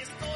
Estoy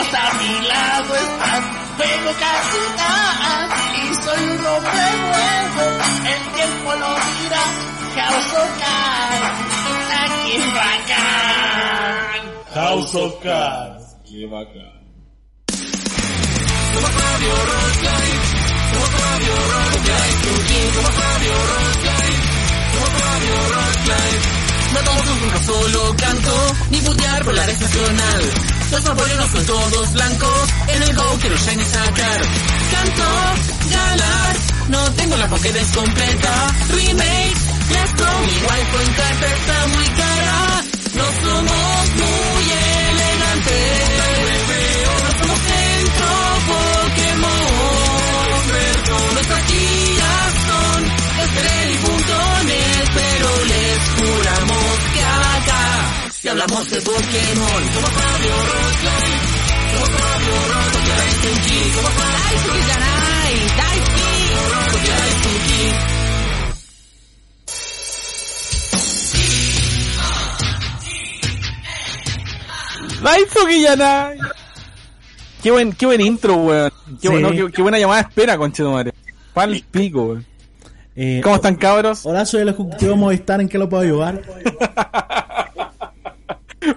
amigos a mi lado están. Juego gatitas y soy un hombre nuevo. El tiempo lo dirá, causo Aquí bacán. House of Cards. Qué bacán. No tomo nunca solo canto, ni putear por la red nacional. Los apoyos no son todos blancos, en el go quiero shine y sacar. Canto, galar, no tengo la Pokédex completa. Remake, let's go, mi wifi en carta está muy cara. No somos muy elegantes. No somos centro hablamos de Pokémon. Somos Fabio Rockline, somos Fabio Rockline, Funky, somos Fabio Ganai, Daiki, Rockline, Funky. Daiso Guillanay. Qué buen, qué buen intro, weón. Qué, Sí. bueno, qué, qué buena llamada de espera, conchetumare. Pal pico, weón. Eh, ¿Cómo están, cabros? Hola, soy el ejecutivo Movistar, ¿en qué lo puedo ayudar?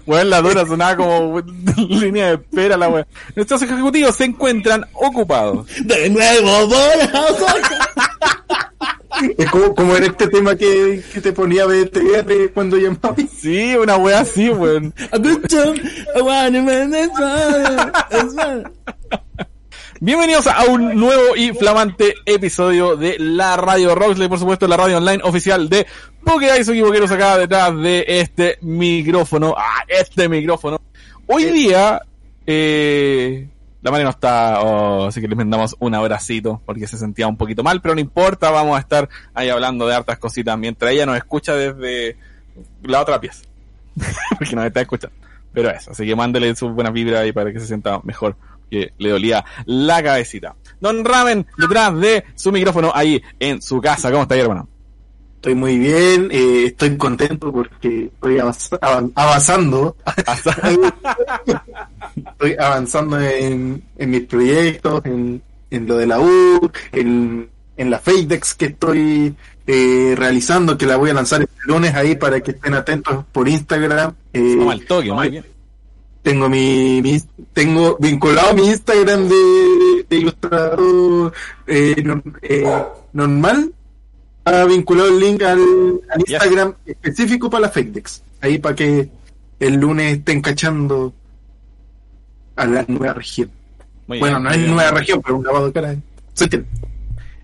Weón, la dura sonaba como línea de espera, la weón. Nuestros ejecutivos se encuentran ocupados. De nuevo, Es como, como era este tema que, que te ponía BTR cuando llamabas. Sí, una wea así, weón. Bienvenidos a un nuevo y flamante episodio de la Radio Roxley, por supuesto la radio online oficial de Pokédex Equivoqueros acá detrás de este micrófono. Ah, este micrófono. Hoy día, eh, la Mari no está, oh, así que les mandamos un abracito porque se sentía un poquito mal, pero no importa, vamos a estar ahí hablando de hartas cositas mientras ella nos escucha desde la otra pieza. porque nos está escuchando. Pero eso, así que mándele su buena vibra ahí para que se sienta mejor, que le dolía la cabecita. Don Ramen, detrás de su micrófono ahí en su casa. ¿Cómo está hermano? Estoy muy bien, eh, estoy contento porque estoy avanz- avan- avanzando. estoy avanzando en, en mis proyectos, en, en lo de la U, en, en la Fadex que estoy eh, realizando, que la voy a lanzar el lunes ahí para que estén atentos por Instagram. Eh, toque, muy bien. Tengo mi, mi- tengo vinculado mi Instagram de, de ilustrador eh, eh, normal ha vinculado el link al, al Yes. Instagram específico para la Fakedex ahí para que el lunes estén cachando a la nueva región Muy bueno bien, no es bien. nueva región pero un lavado de cara que-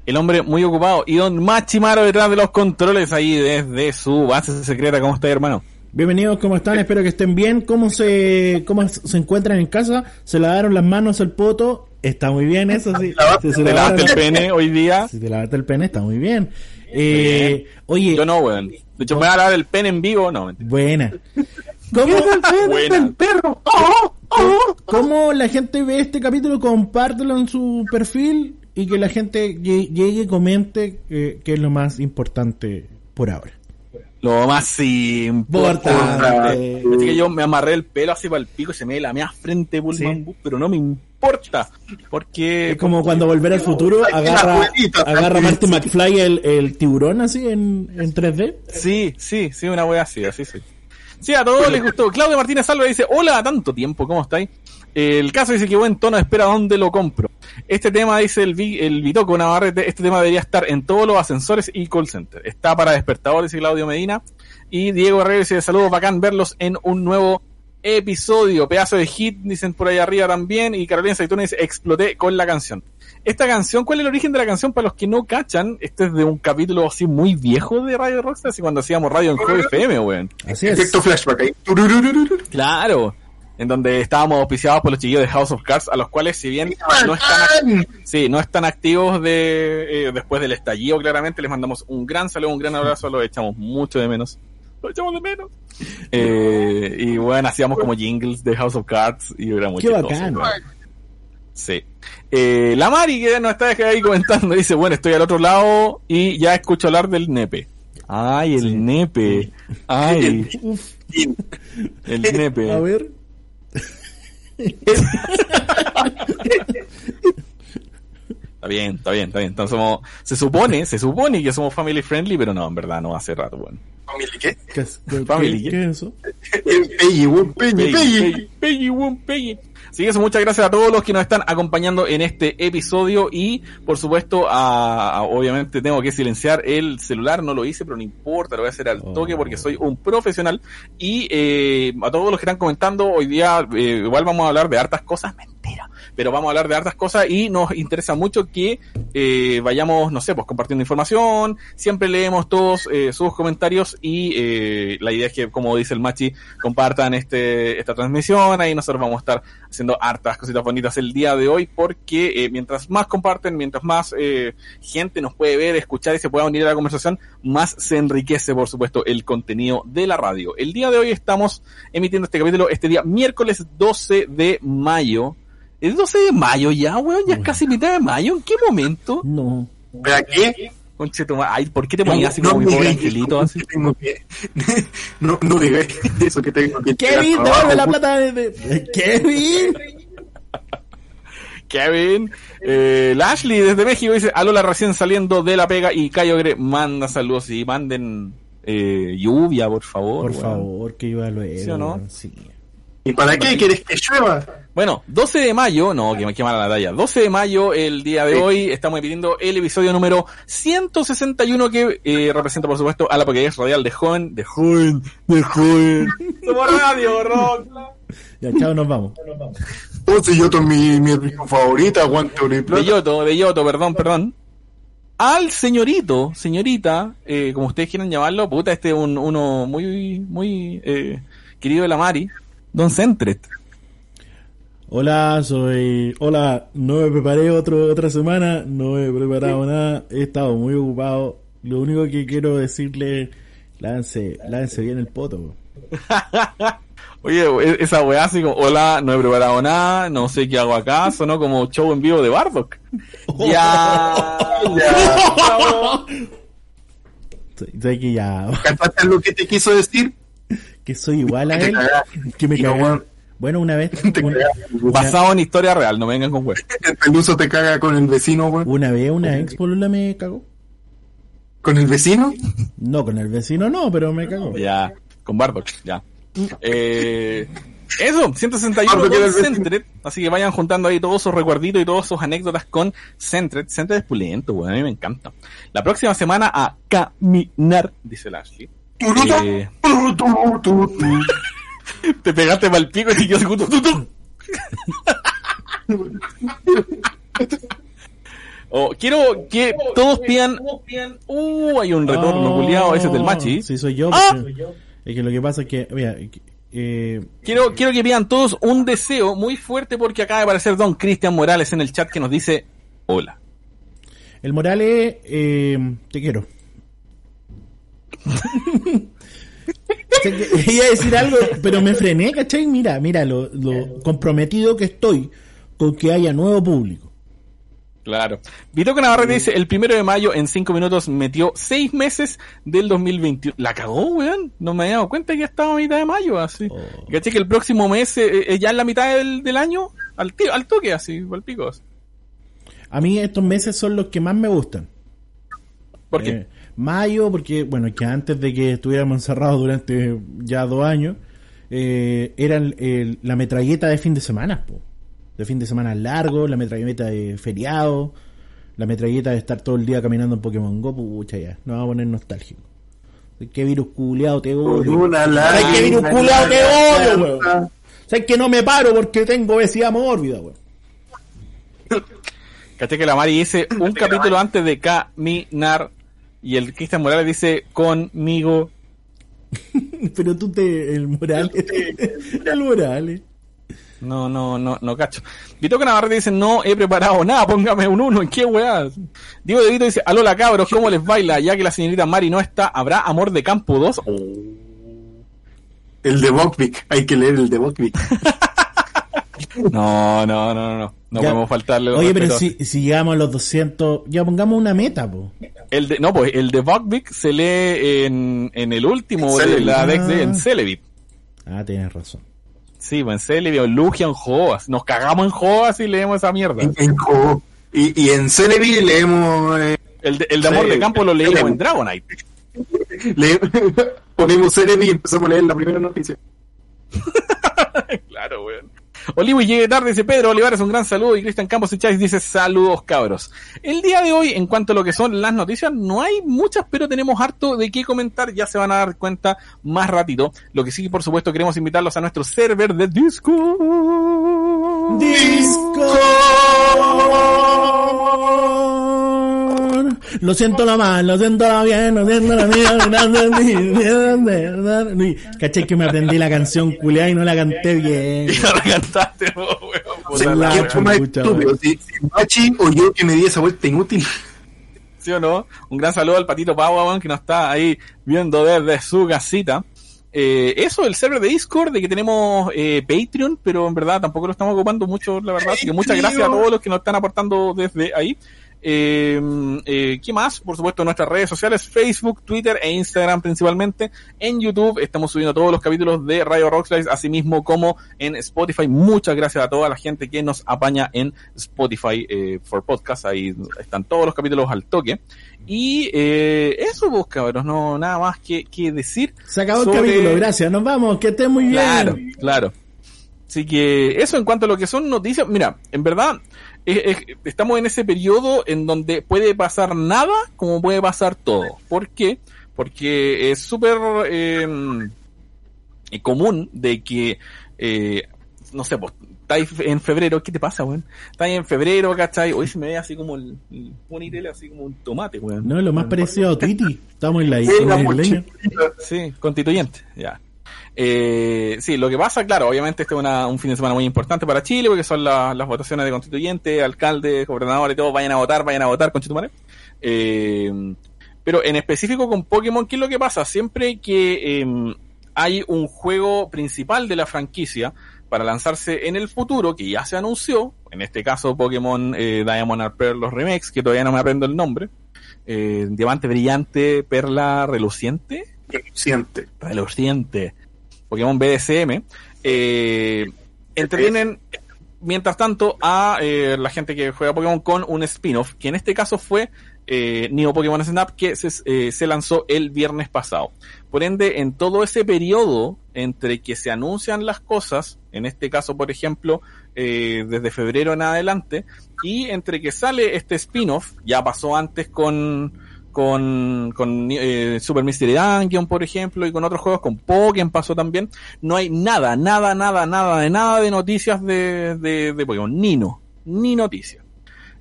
El hombre muy ocupado. Y don Machimaro detrás de los controles ahí desde su base secreta. ¿Cómo está, hermano? Bienvenidos, ¿cómo están? Espero que estén bien. ¿Cómo se, cómo se encuentran en casa? ¿Se lavaron las manos al poto? Está muy bien, eso sí. Si se ¿Te lavaste el pene hoy día? Si te lavaste el pene, está muy bien. Eh, oye, Yo no, weón. De hecho, me voy a lavar el pene en vivo. No, mentira. buena. ¿Cómo, Buena. perro ¿Cómo la gente ve este capítulo? Compártelo en su perfil y que la gente lle- llegue y comente eh, que es lo más importante por ahora. Lo más importante. Así que yo me amarré el pelo así para el pico y se me la mea frente Bullman Sí. Bus, pero no me importa. Porque Es como cuando volver al futuro agarra, abuelita, agarra. Marty McFly el, el tiburón así en, en 3D. Sí, sí, sí, una wea así, así, sí. Sí, a todos les gustó. Claudio Martínez Salva dice, hola, tanto tiempo, ¿cómo estáis? El caso dice que buen tono, espera dónde lo compro. Este tema, dice el, Vi- el Vitoco Navarrete, este tema debería estar en todos los ascensores y call center. Está para despertador, dice Claudio Medina. Y Diego Herrera dice, saludos, bacán verlos en un nuevo episodio. Pedazo de hit, dicen por ahí arriba también. Y Carolina Saituna dice, exploté con la canción. Esta canción, ¿cuál es el origen de la canción? Para los que no cachan, este es de un capítulo así muy viejo de Radio Rockstar, así cuando hacíamos radio en Joy FM, weón. Así es. Efecto flashback ahí. Claro, en donde estábamos auspiciados por los chiquillos de House of Cards, a los cuales si bien no están, sí, no están activos de eh, después del estallido, claramente les mandamos un gran saludo, un gran abrazo, los echamos mucho de menos. Lo echamos de menos. Eh, y bueno, hacíamos como jingles de House of Cards y era muy Qué chistoso. Sí. Eh, la Mari que nos está ahí comentando dice, bueno, estoy al otro lado y ya escucho hablar del nepe. Ay, el nepe. Ay, el nepe. a ver. Está bien, está bien, está bien. Entonces somos, se supone, se supone que somos family friendly, pero no, en verdad no hace rato, bueno. Family, ¿qué? ¿Qué, es- Family, qué- ¿qué? qué es eso? Peggy, Peggy, Peggy. Peggy. Así que eso, muchas gracias a todos los que nos están acompañando en este episodio y, por supuesto, a, a- obviamente tengo que silenciar el celular, no lo hice, pero no importa, lo voy a hacer al toque porque soy un profesional. Y eh, a todos los que están comentando, hoy día eh, igual vamos a hablar de hartas cosas, pero vamos a hablar de hartas cosas y nos interesa mucho que eh, vayamos, no sé, pues compartiendo información, siempre leemos todos eh, sus comentarios y eh, la idea es que, como dice el Machi, compartan este esta transmisión, ahí nosotros vamos a estar haciendo hartas cositas bonitas el día de hoy porque eh, mientras más comparten, mientras más eh, gente nos puede ver, escuchar y se pueda unir a la conversación, más se enriquece, por supuesto, el contenido de la radio. El día de hoy estamos emitiendo este capítulo este día miércoles 12 de mayo. ¿Es 12 de mayo ya, weón? Ya es casi mitad de mayo. ¿En qué momento? No. ¿Pero aquí? Ay, ¿por qué te ponías así como mi me pobre angelito? Así? que tengo que- No, no digáis eso que tengo que Kevin, devuelve la plata de, Kevin. Kevin. Eh, Lashley desde México dice, Alola recién saliendo de la pega y Cayo Gre manda saludos y manden eh, lluvia, por favor. Por weón. favor, que iba luego. ¿Sí o no? Sí. ¿Y para qué quieres que llueva? Bueno, 12 de mayo, no, que me quema la talla. 12 de mayo, el día de Sí. hoy, estamos emitiendo el episodio número 161 que eh, representa, por supuesto, a la Pokédex Radial de Joven, de Joven, de Joven. Somos Radio Rock. Ya, chao, nos vamos. Entonces yo con mi, mi favorita, plata. De Yoto, de Yoto, perdón, perdón. Al señorito, señorita, eh, como ustedes quieran llamarlo, puta, este es un, uno muy, muy eh, querido de la Mari, Don Centret. Hola, soy. Hola, no me preparé otro, otra semana, no he preparado nada, he estado muy ocupado. Lo único que quiero decirle, lance, lance bien el poto. Oye, e- esa weá así como, hola, no he preparado nada, no sé qué hago acá, sonó como show en vivo de Bardock. ya, ya. Sé que ya, ¿Cantaste lo que te quiso decir? que soy igual a él, que me weón, Bueno, una vez, una. Basado en historia real, no vengan con weá. El peluso te caga con el vecino, weón. una vez una ex polula me cagó. ¿Con el vecino? No, con el vecino no, pero me cagó. Ya, con Bardock, ya. Eh, eso, 161 Bardock era con. Centret, así que vayan juntando ahí todos sus recuerditos y todas sus anécdotas con Centret. Centret es pulento, weón, a mí me encanta. La próxima semana a caminar, dice Lashley. Eh, turutu, turutu. te pegaste el pico y te quedó segundo. Oh, quiero que todos pidan. Uh, hay un retorno, culiado. Ese es del machi. Sí, soy yo. ¡Ah! Es que lo que pasa es que, mira, eh, Quiero, quiero que pidan todos un deseo muy fuerte porque acaba de aparecer Don Cristian Morales en el chat que nos dice hola. el Morales, eh, te quiero. Iba a decir algo, pero me frené, ¿cachai? Mira, mira lo, lo comprometido que estoy con que haya nuevo público. Claro. Vito Navarrete dice, el primero de mayo en cinco minutos metió seis meses del 2021. La cagó, weón. No me había dado cuenta que ya estaba a mitad de mayo, así. Oh. ¿Caché que el próximo mes, eh, eh, ya en la mitad del, del año, al, tío, al toque, así, al pico. así. A mí estos meses son los que más me gustan. ¿Por qué? Eh, mayo, porque, bueno, que antes de que estuviéramos encerrados durante ya dos años, eh, era el- la metralleta de fin de semana, po. De fin de semana largo, la metralleta de feriado, la metralleta de estar todo el día caminando en Pokémon Go, pucha ya, nos vamos a poner nostálgico. ¿Qué virus culeado te odio? una ¿Sabes qué virus culeado te odio, weón? ¿Sabes que no me paro porque tengo obesidad mórbida, weón? ¿Caché que la Mari dice un capítulo antes de caminar y el Cristian Morales dice conmigo? Pero tú te. El Morales. el Morales. No, no, no, no cacho. Vito Navarrete dice, no he preparado nada, póngame un uno, ¿en qué weá? Diego de Vito dice, alola cabros, ¿cómo les baila? Ya que la señorita Mari no está, ¿habrá amor de campo 2? El de Bokvik, hay que leer el de Bokvik. No, no, no, no, no, no Ya. podemos faltarle. Oye, pero si, si llegamos a los 200, ya pongamos una meta, po. El de, no, pues el de Buckbeak se lee en, en el último En de la Celebi. Dex de, en Ah. Celebi. Ah, tienes razón. Sí, pues en Celebi o en Lugia en Joas. Nos cagamos en Joas y leemos esa mierda. En, en. Y, y en Celebi leemos, eh, El de, el de amor de campo lo leímos en Dragonite. le- ponemos Celebi y empezamos a leer la primera noticia. claro, weón. Olivo y llegue tarde, dice Pedro Olivares, un gran saludo. Y Cristian Campos y Chávez dice saludos cabros. El día de hoy, en cuanto a lo que son las noticias, no hay muchas, pero tenemos harto de qué comentar. Ya se van a dar cuenta más ratito. Lo que sí, por supuesto, queremos invitarlos a nuestro server de Discord. Lo siento lo mal, lo siento lo bien, lo siento lo bien. Caché que me aprendí la canción culiada y no la canté bien. Ya la cantaste, vos, weón. La la ¿Quién wea. fue más chucha, estúpido? Si, si Machi o yo que me di esa vuelta inútil. ¿Sí o no? Un gran saludo al Patito Pau, que nos está ahí viendo desde su casita. Eh, eso, el server de Discord, de que tenemos eh, Patreon, pero en verdad tampoco lo estamos ocupando mucho, la verdad. Así que muchas gracias a todos los que nos están aportando desde ahí. Eh, eh, ¿Qué más? Por supuesto, nuestras redes sociales, Facebook, Twitter e Instagram principalmente. En YouTube estamos subiendo todos los capítulos de Radio Rockslide, así mismo como en Spotify. Muchas gracias a toda la gente que nos apaña en Spotify eh, for Podcast. Ahí están todos los capítulos al toque. Y eh, eso, vos cabros, no nada más que, que decir. Se acabó el capítulo, gracias, nos vamos, que estén muy bien. Claro, claro. Así que eso en cuanto a lo que son noticias, mira, en verdad es- es- estamos en ese periodo en donde puede pasar nada como puede pasar todo. ¿Por qué? Porque es súper eh, común de que, eh, no sé, pues, estáis en febrero, ¿qué te pasa, weón? Estáis en febrero, ¿cachai? Hoy se me ve así como el, el ponytail, así como un tomate, weón. No, lo más parecido a Twitty. Estamos en la Sí, en la la mochila. isleña. Sí, constituyente, ya. Eh, sí, lo que pasa, claro, obviamente este es una- un fin de semana muy importante para Chile, porque son la- las votaciones de constituyente, alcalde, gobernador y todo, vayan a votar, vayan a votar, conchetumare. Eh, pero en específico con Pokémon, ¿qué es lo que pasa? Siempre que eh, hay un juego principal de la franquicia para lanzarse en el futuro, que ya se anunció, en este caso Pokémon eh, Diamond and Pearl, los remakes, que todavía no me aprendo el nombre, eh, Diamante Brillante, Perla Reluciente, Siente. reluciente Pokémon BDSM eh, entretienen mientras tanto a eh, la gente que juega Pokémon con un spin-off que en este caso fue eh, Neo Pokémon Snap que se, eh, se lanzó el viernes pasado. Por ende en todo ese periodo entre que se anuncian las cosas en este caso por ejemplo eh, desde febrero en adelante y entre que sale este spin-off ya pasó antes con con, con eh, Super Mystery Dungeon, por ejemplo, y con otros juegos, con Pokémon pasó también. No hay nada, nada, nada, nada, de nada de noticias de, de, de Pokémon. Ni no, ni noticias.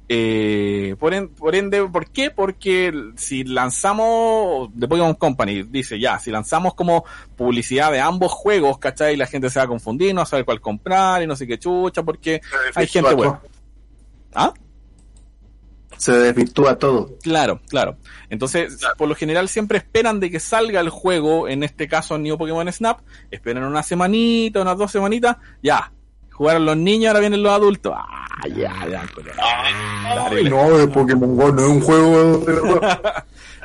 Eh, por, en- por ende, ¿por qué? Porque si lanzamos de Pokémon Company, dice ya, si lanzamos como publicidad de ambos juegos, ¿cachai? La gente se va a confundir, no va a saber cuál comprar y no sé qué chucha, porque hay gente buena. ¿Ah? Se desvirtúa todo. Claro, claro. Entonces, por lo general siempre esperan de que salga el juego, en este caso New Pokémon Snap, esperan una semanita, unas dos semanitas, ya, jugaron los niños, ahora vienen los adultos. Ah, ya, ya, no, de Pokémon Go no es un juego.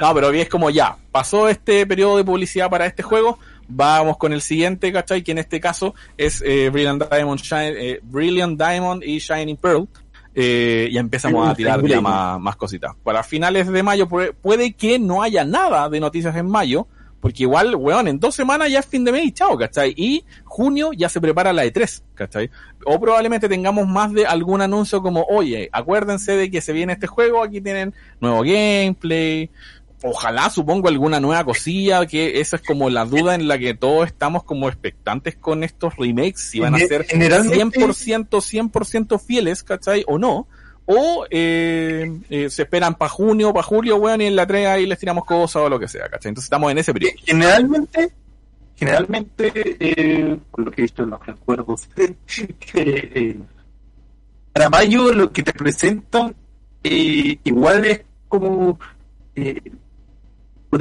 No, pero es como ya, pasó este periodo de publicidad para este juego, vamos con el siguiente, ¿cachai? Que en este caso es eh, Brilliant Diamond, Shine- eh, Brilliant Diamond y Shining Pearl. Eh, y empezamos a tirar ya más, más cositas. Para finales de mayo puede, puede que no haya nada de noticias en mayo, porque igual, weón, en dos semanas ya es fin de mes y chao, ¿cachai? Y junio ya se prepara la E3, ¿cachai? O probablemente tengamos más de algún anuncio como, oye, acuérdense de que se viene este juego, aquí tienen nuevo gameplay, ojalá supongo alguna nueva cosilla, que esa es como la duda en la que todos estamos como expectantes con estos remakes, si van a ser generalmente- 100%, 100% fieles, ¿cachai? O no. O eh, eh, se esperan para junio, para julio, weón, y en la 3 ahí les tiramos cosas o lo que sea, ¿cachai? Entonces estamos en ese periodo. Generalmente, generalmente, eh, por lo que he visto en los recuerdos, eh, para mayo lo que te presentan eh, igual es como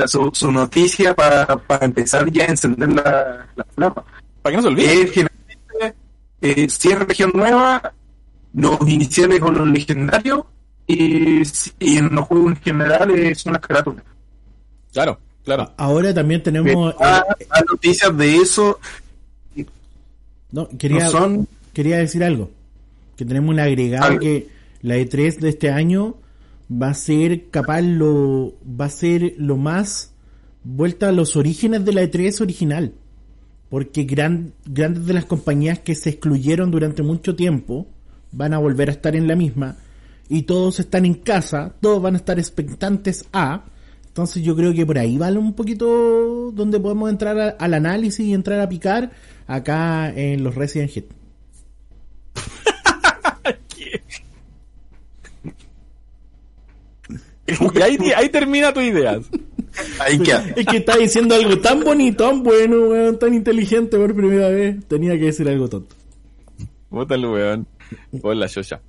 su, su noticia para, para empezar ya a encender la, la flama. Para que no se olvide. Eh, generalmente, eh, si es región nueva, los iniciales con los legendarios y, y en los juegos en general eh, son las carátulas. Claro, claro. Ahora también tenemos. Ah, eh, ah, noticias de eso no, quería, no son quería decir algo. Que tenemos un agregado Algo. que la E3 de este año va a ser capaz lo. va a ser lo más vuelta a los orígenes de la E3 original. Porque gran, grandes de las compañías que se excluyeron durante mucho tiempo van a volver a estar en la misma. Y todos están en casa, todos van a estar expectantes a. Entonces yo creo que por ahí vale un poquito donde podemos entrar al análisis y entrar a picar acá en los Resident Hit. Y ahí, ahí termina tu idea. ahí Es que está diciendo algo tan bonito, tan bueno, weón, tan inteligente por primera vez. Tenía que decir algo tonto. El weón. Hola, Shosha.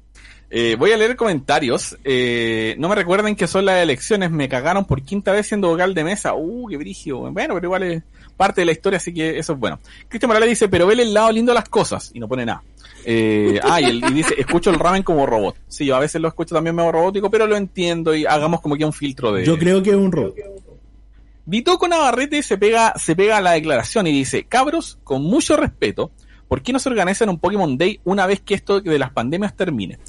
Eh, voy a leer comentarios. Eh, no me recuerden que son las elecciones. Me cagaron por quinta vez siendo vocal de mesa. Uh, qué brigio. Bueno, pero igual es parte de la historia, así que eso es bueno. Cristian Morales dice, pero vele el lado lindo de las cosas. Y no pone nada. Eh, ah, y, él- y dice, escucho el ramen como robot. Sí, yo a veces lo escucho también medio robótico, pero lo entiendo y hagamos como que un filtro de... Yo creo que es un robot. Vitoco Navarrete se pega, se pega a la declaración y dice, cabros, con mucho respeto, ¿por qué no se organizan un Pokémon Day una vez que esto de las pandemias termine?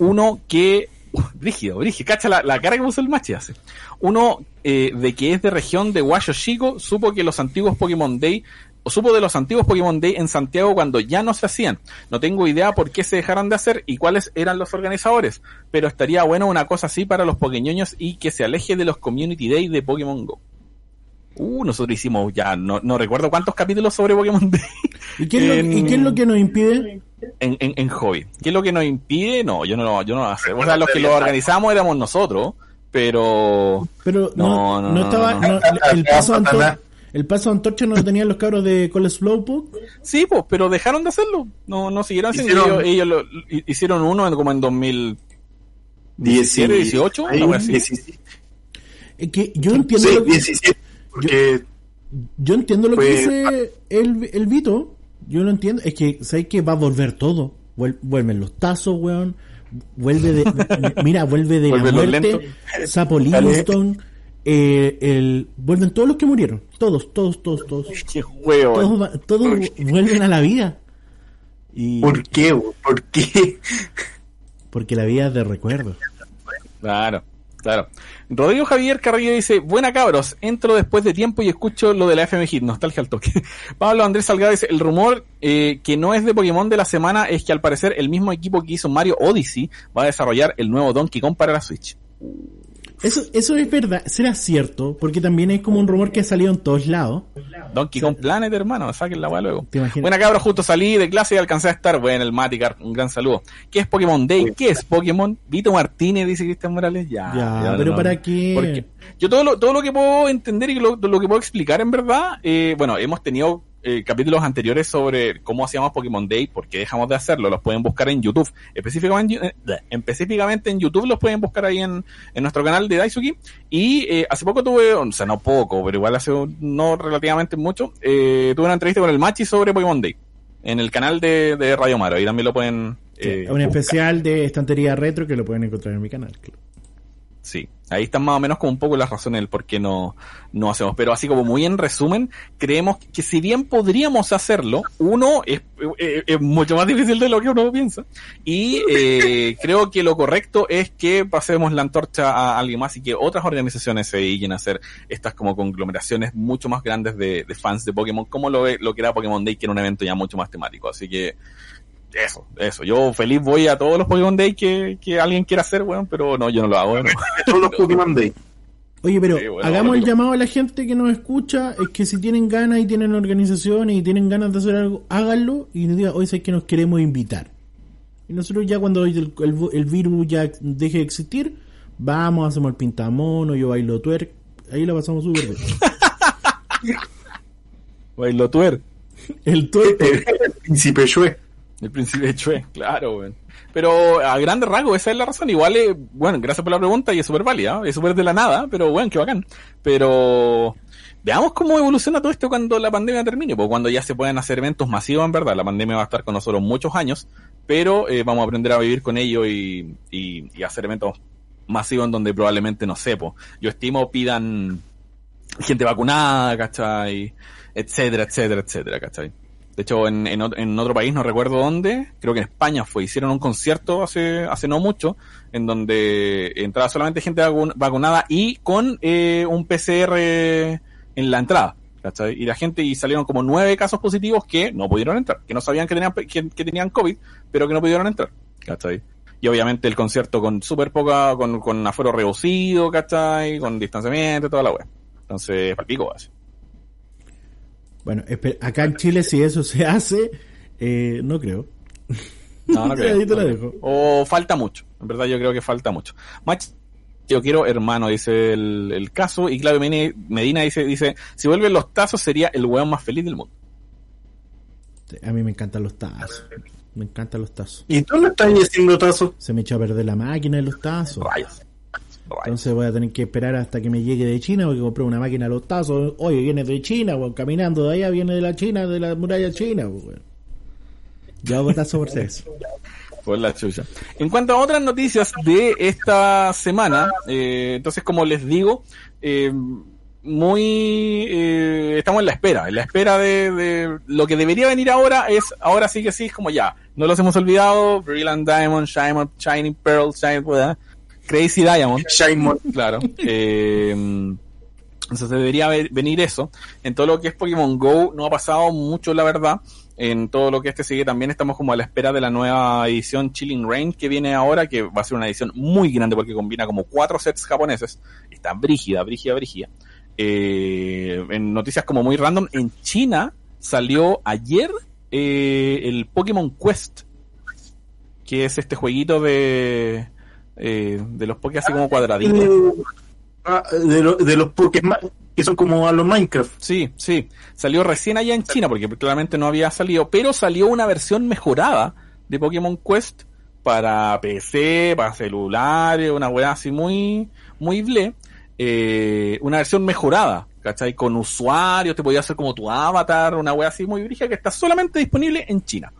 Uno que, uh, brígido, brígido, cacha la, cara que puso el machi hace. Uno eh, de que es de región de Guayo Chico, supo que los antiguos Pokémon Day, o supo de los antiguos Pokémon Day en Santiago cuando ya no se hacían. No tengo idea por qué se dejaron de hacer y cuáles eran los organizadores, pero estaría bueno una cosa así para los pequeños y que se aleje de los Community Day de Pokémon Go. Uh, nosotros hicimos ya, no, no recuerdo cuántos capítulos sobre Pokémon Day ¿Y lo, y qué es lo que nos impide? En, en, en hobby. ¿Qué es lo que nos impide? No, yo no, lo- yo no lo hacer. O sea, los que lo organizamos éramos nosotros, pero Pero no, No, no, estaba. no, no, el, paso antor- el paso antorcha no lo tenían los cabros de Cole Slowpoke. sí, pues, pero dejaron de hacerlo. No, no siguieron haciendo. Hicieron- Ellos, ellos lo- hi- hicieron uno en- como en 2017, 18, ahí, una wea así. 17. Es que yo entiendo. Sí, lo que- 17. Porque Yo entiendo lo que dice el, el Vito. Yo lo entiendo. Es que, ¿sabes que Va a volver todo. Vuel- vuelven los tazos, weón. Vuelve de. mira, vuelve de la los muerte. Sapo Livingston. eh, el, vuelven todos los que murieron. Todos, todos, todos, todos. Qué huevo. Todos, va- todos vuelven a la vida. Y ¿por qué? ¿Por qué? porque la vida es de recuerdo. Claro, claro. Rodrigo Javier Carrillo dice, buena cabros, entro después de tiempo y escucho lo de la FM Hit, nostalgia al toque. Pablo Andrés Salgado dice, el rumor eh, que no es de Pokémon de la semana es que al parecer el mismo equipo que hizo Mario Odyssey va a desarrollar el nuevo Donkey Kong para la Switch. Eso, eso es verdad, será cierto, porque también es como un rumor que ha salido en todos lados. Donkey Kong Planet, hermano, saquen la weá luego. ¿Te imaginas? Buena cabros, justo salí de clase y alcancé a estar. Bueno, el Maticar, un gran saludo. ¿Qué es Pokémon Day? ¿Qué es Pokémon? Vito Martínez, dice Cristian Morales. Ya, Ya, pero ¿para qué? Porque yo todo lo, todo lo que puedo entender y lo, lo que puedo explicar en verdad, eh, bueno, hemos tenido eh, capítulos anteriores sobre cómo hacíamos Pokémon Day, por qué dejamos de hacerlo, los pueden buscar en YouTube, específicamente, eh, específicamente en YouTube los pueden buscar ahí en, en nuestro canal de Daisuki, y eh, hace poco tuve, o sea, no poco, pero igual hace un- no relativamente mucho, eh, tuve una entrevista con el Machi sobre Pokémon Day. En el canal de, de Radio Maro, ahí también lo pueden. eh, un buscar. especial de estantería retro que lo pueden encontrar en mi canal. claro. Sí, ahí están más o menos como un poco las razones del por qué no, no hacemos. Pero así como muy en resumen, creemos que si bien podríamos hacerlo, uno es, es- es mucho más difícil de lo que uno piensa. Y eh, creo que lo correcto es que pasemos la antorcha a alguien más y que otras organizaciones se dediquen a hacer estas como conglomeraciones mucho más grandes de, de fans de Pokémon, como lo, lo que era Pokémon Day, que era un evento ya mucho más temático. Así que eso, eso. Yo feliz voy a todos los Pokémon Day que, que alguien quiera hacer, weón, pero no, yo no lo hago. todos los Pokémon Day. Oye, pero Sí, bueno, hagamos el llamado a la gente que nos escucha, es que si tienen ganas y tienen organizaciones y tienen ganas de hacer algo, háganlo y nos digan, hoy es que nos queremos invitar. Y nosotros ya cuando el, el- el virus ya deje de existir, vamos, hacemos el pintamono, yo bailo twerk, ahí la pasamos súper bien. Bailo tuer. El twerk, El príncipe Shue. El príncipe Chue, claro, weón. Pero a grandes rasgos, esa es la razón. Igual, eh, bueno, gracias por la pregunta y es súper válida, ¿eh? es súper de la nada, pero bueno, qué bacán. Pero veamos cómo evoluciona todo esto cuando la pandemia termine, porque cuando ya se pueden hacer eventos masivos, en verdad, la pandemia va a estar con nosotros muchos años, pero eh, vamos a aprender a vivir con ello y, y, y hacer eventos masivos en donde probablemente no sepo. Yo estimo pidan gente vacunada, ¿cachai? Etcétera, etcétera, etcétera, ¿cachai? De hecho, en, en, en otro país, no recuerdo dónde, creo que en España fue, hicieron un concierto hace, hace no mucho, en donde entraba solamente gente vacu- vacunada y con eh, un PCR en la entrada. ¿cachai? Y la gente, y salieron como nueve casos positivos que no pudieron entrar, que no sabían que tenían, que, tenían COVID, pero que no pudieron entrar. ¿cachai? Y obviamente el concierto con súper poca, con, con aforo reducido, ¿cachai? Con distanciamiento toda la wea. Entonces, palpico, así. Bueno, acá en Chile si eso se hace, eh, no creo. No, no creo. Ahí te la no dejo. creo. O falta mucho. En verdad yo creo que falta mucho. Mach, yo quiero hermano, dice el, el caso. Y Claudio Medina, dice, dice, si vuelven los tazos sería el weón más feliz del mundo. A mí me encantan los tazos. Me encantan los tazos. ¿Y tú no estás haciendo tazo? Se me echó a perder la máquina de los tazos. Rayos. Entonces voy a tener que esperar hasta que me llegue de China porque compré una máquina de los tazos. Oye, viene de China, weón, caminando de allá, viene de la China, de la muralla china, weón. Yo hago tazo por eso. Por la chucha. En cuanto a otras noticias de esta semana, eh, entonces como les digo, eh, muy eh, estamos en la espera, en la espera de, de lo que debería venir ahora es, ahora sí que sí, es como ya, no los hemos olvidado, Brilliant Diamond, Shining Pearl, ¿verdad? Crazy Diamond, Shine claro. Eh, entonces debería venir eso. En todo lo que es Pokémon Go no ha pasado mucho, la verdad. En todo lo que este sigue también estamos como a la espera de la nueva edición Chilling Rain que viene ahora, que va a ser una edición muy grande porque combina como cuatro sets japoneses. Está brígida, brígida, brígida. Eh, en noticias como muy random, en China salió ayer eh, el Pokémon Quest, que es este jueguito de, eh, de los Poké así como cuadraditos. Ah, de, lo- de los Pokémon que son como a los Minecraft. Sí, sí. Salió recién allá en China, porque claramente no había salido, pero salió una versión mejorada de Pokémon Quest para PC, para celulares, una weá así muy, muy ble. Eh, una versión mejorada, ¿cachai? Con usuarios, te podía hacer como tu avatar, una weá así muy brígida que está solamente disponible en China.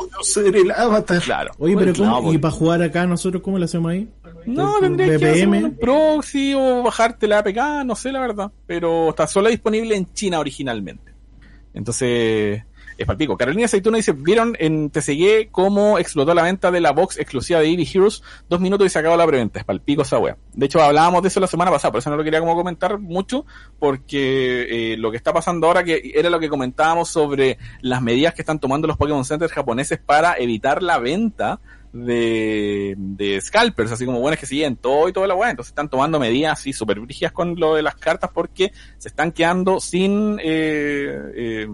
Puedo ser el avatar. Claro. Oye, pero ¿Y para jugar acá nosotros cómo lo hacemos ahí? No, ¿Por tendrías que hacer un proxy o bajarte la APK, no sé la verdad. Pero está solo disponible en China originalmente. Entonces, es palpico. Carolina Aceituna dice, ¿vieron en TCG cómo explotó la venta de la box exclusiva de Eevee Heroes? Dos minutos y se acabó la preventa. Es palpico esa wea. De hecho, hablábamos de eso la semana pasada, por eso no lo quería como comentar mucho, porque eh, lo que está pasando ahora, que era lo que comentábamos sobre las medidas que están tomando los Pokémon Centers japoneses para evitar la venta de, de scalpers, así como buenas que siguen todo y toda la weá. Entonces están tomando medidas así súper brígidas con lo de las cartas porque se están quedando sin, eh, eh,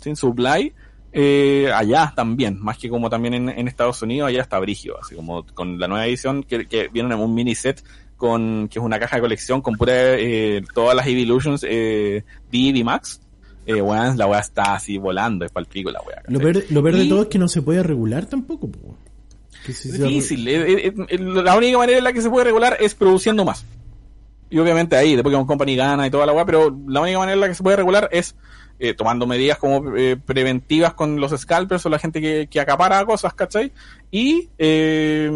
sin supply eh, allá también, más que como también en, en Estados Unidos, allá está brígido, así como con la nueva edición que, que viene en un mini set con, que es una caja de colección con pura, eh, todas las Evolutions, eh, BB Max. Eh, weón, la weá está así volando, es palpico la weá. Lo peor, lo peor de todo es que no se puede regular tampoco. po. Que si Es se- difícil. eh, eh, eh, la única manera en la que se puede regular es produciendo más. y obviamente ahí de Pokémon Company gana y toda la weá, pero la única manera en la que se puede regular es eh, tomando medidas como eh, preventivas con los scalpers o la gente que, que acapara cosas, ¿cachai? Y eh,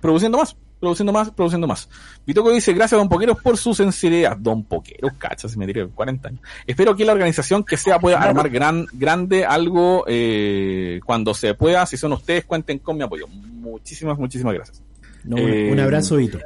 produciendo más, produciendo más, produciendo más. Vitoco dice, gracias Don Poqueros por su sinceridad. Don Poqueros, cacha, se me tiré 40 años. Espero que la organización que sea pueda armar gran, grande algo eh, cuando se pueda. Si son ustedes, cuenten con mi apoyo. Muchísimas, muchísimas gracias. No, un, Eh, un abrazo, Vito.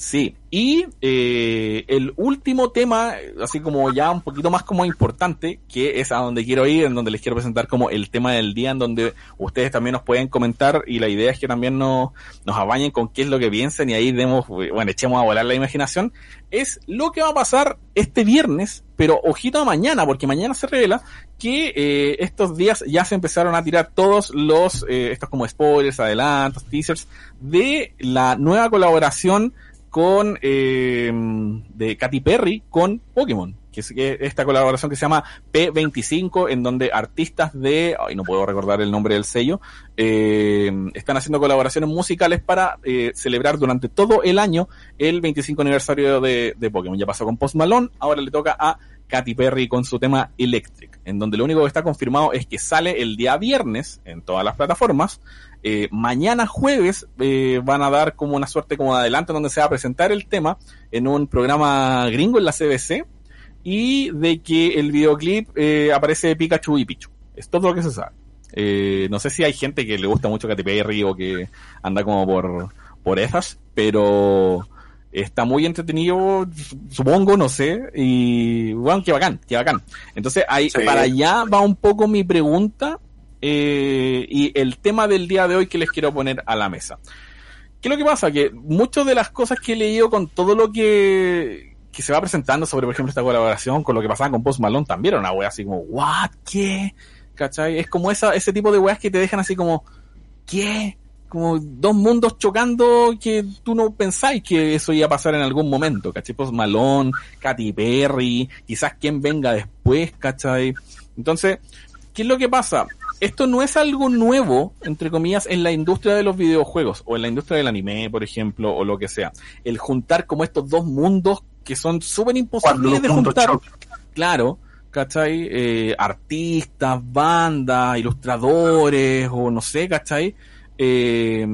Sí, y eh, el último tema, así como ya un poquito más como importante, que es a donde quiero ir, en donde les quiero presentar como el tema del día, en donde ustedes también nos pueden comentar y la idea es que también nos, nos abañen con qué es lo que piensan y ahí demos, bueno, echemos a volar la imaginación, es lo que va a pasar este viernes, pero ojito a mañana, porque mañana se revela que eh, estos días ya se empezaron a tirar todos los, eh, estos como spoilers, adelantos, teasers, de la nueva colaboración con eh, de Katy Perry con Pokémon que es esta colaboración que se llama P25 en donde artistas de ay no puedo recordar el nombre del sello eh, están haciendo colaboraciones musicales para eh, celebrar durante todo el año el 25 aniversario de, de Pokémon ya pasó con Post Malone ahora le toca a Katy Perry con su tema Electric, en donde lo único que está confirmado es que sale el día viernes en todas las plataformas. Eh, mañana jueves eh, van a dar como una suerte como de adelanto donde se va a presentar el tema en un programa gringo en la CBC y de que el videoclip eh, aparece Pikachu y Pichu. Es todo lo que se sabe. Eh, no sé si hay gente que le gusta mucho Katy Perry o que anda como por, por esas, pero está muy entretenido, supongo, no sé, y bueno, qué bacán, qué bacán. Entonces, ahí, Sí. para allá va un poco mi pregunta eh, y el tema del día de hoy que les quiero poner a la mesa. ¿Qué es lo que pasa? Que muchas de las cosas que he leído con todo lo que, que se va presentando sobre, por ejemplo, esta colaboración con lo que pasaba con Post Malone también era una wea así como, ¿what? ¿Qué? ¿Cachai? Es como esa, ese tipo de weas que te dejan así como, ¿qué? Como dos mundos chocando que tú no pensáis que eso iba a pasar en algún momento, ¿cachai? Post Malone, Katy Perry, quizás quien venga después, ¿cachai? Entonces, ¿qué es lo que pasa? Esto no es algo nuevo, entre comillas, en la industria de los videojuegos o en la industria del anime, por ejemplo, o lo que sea. El juntar como estos dos mundos que son súper imposibles de juntar. Claro, ¿cachai? Eh, artistas, bandas, ilustradores, o no sé, ¿cachai? Eh,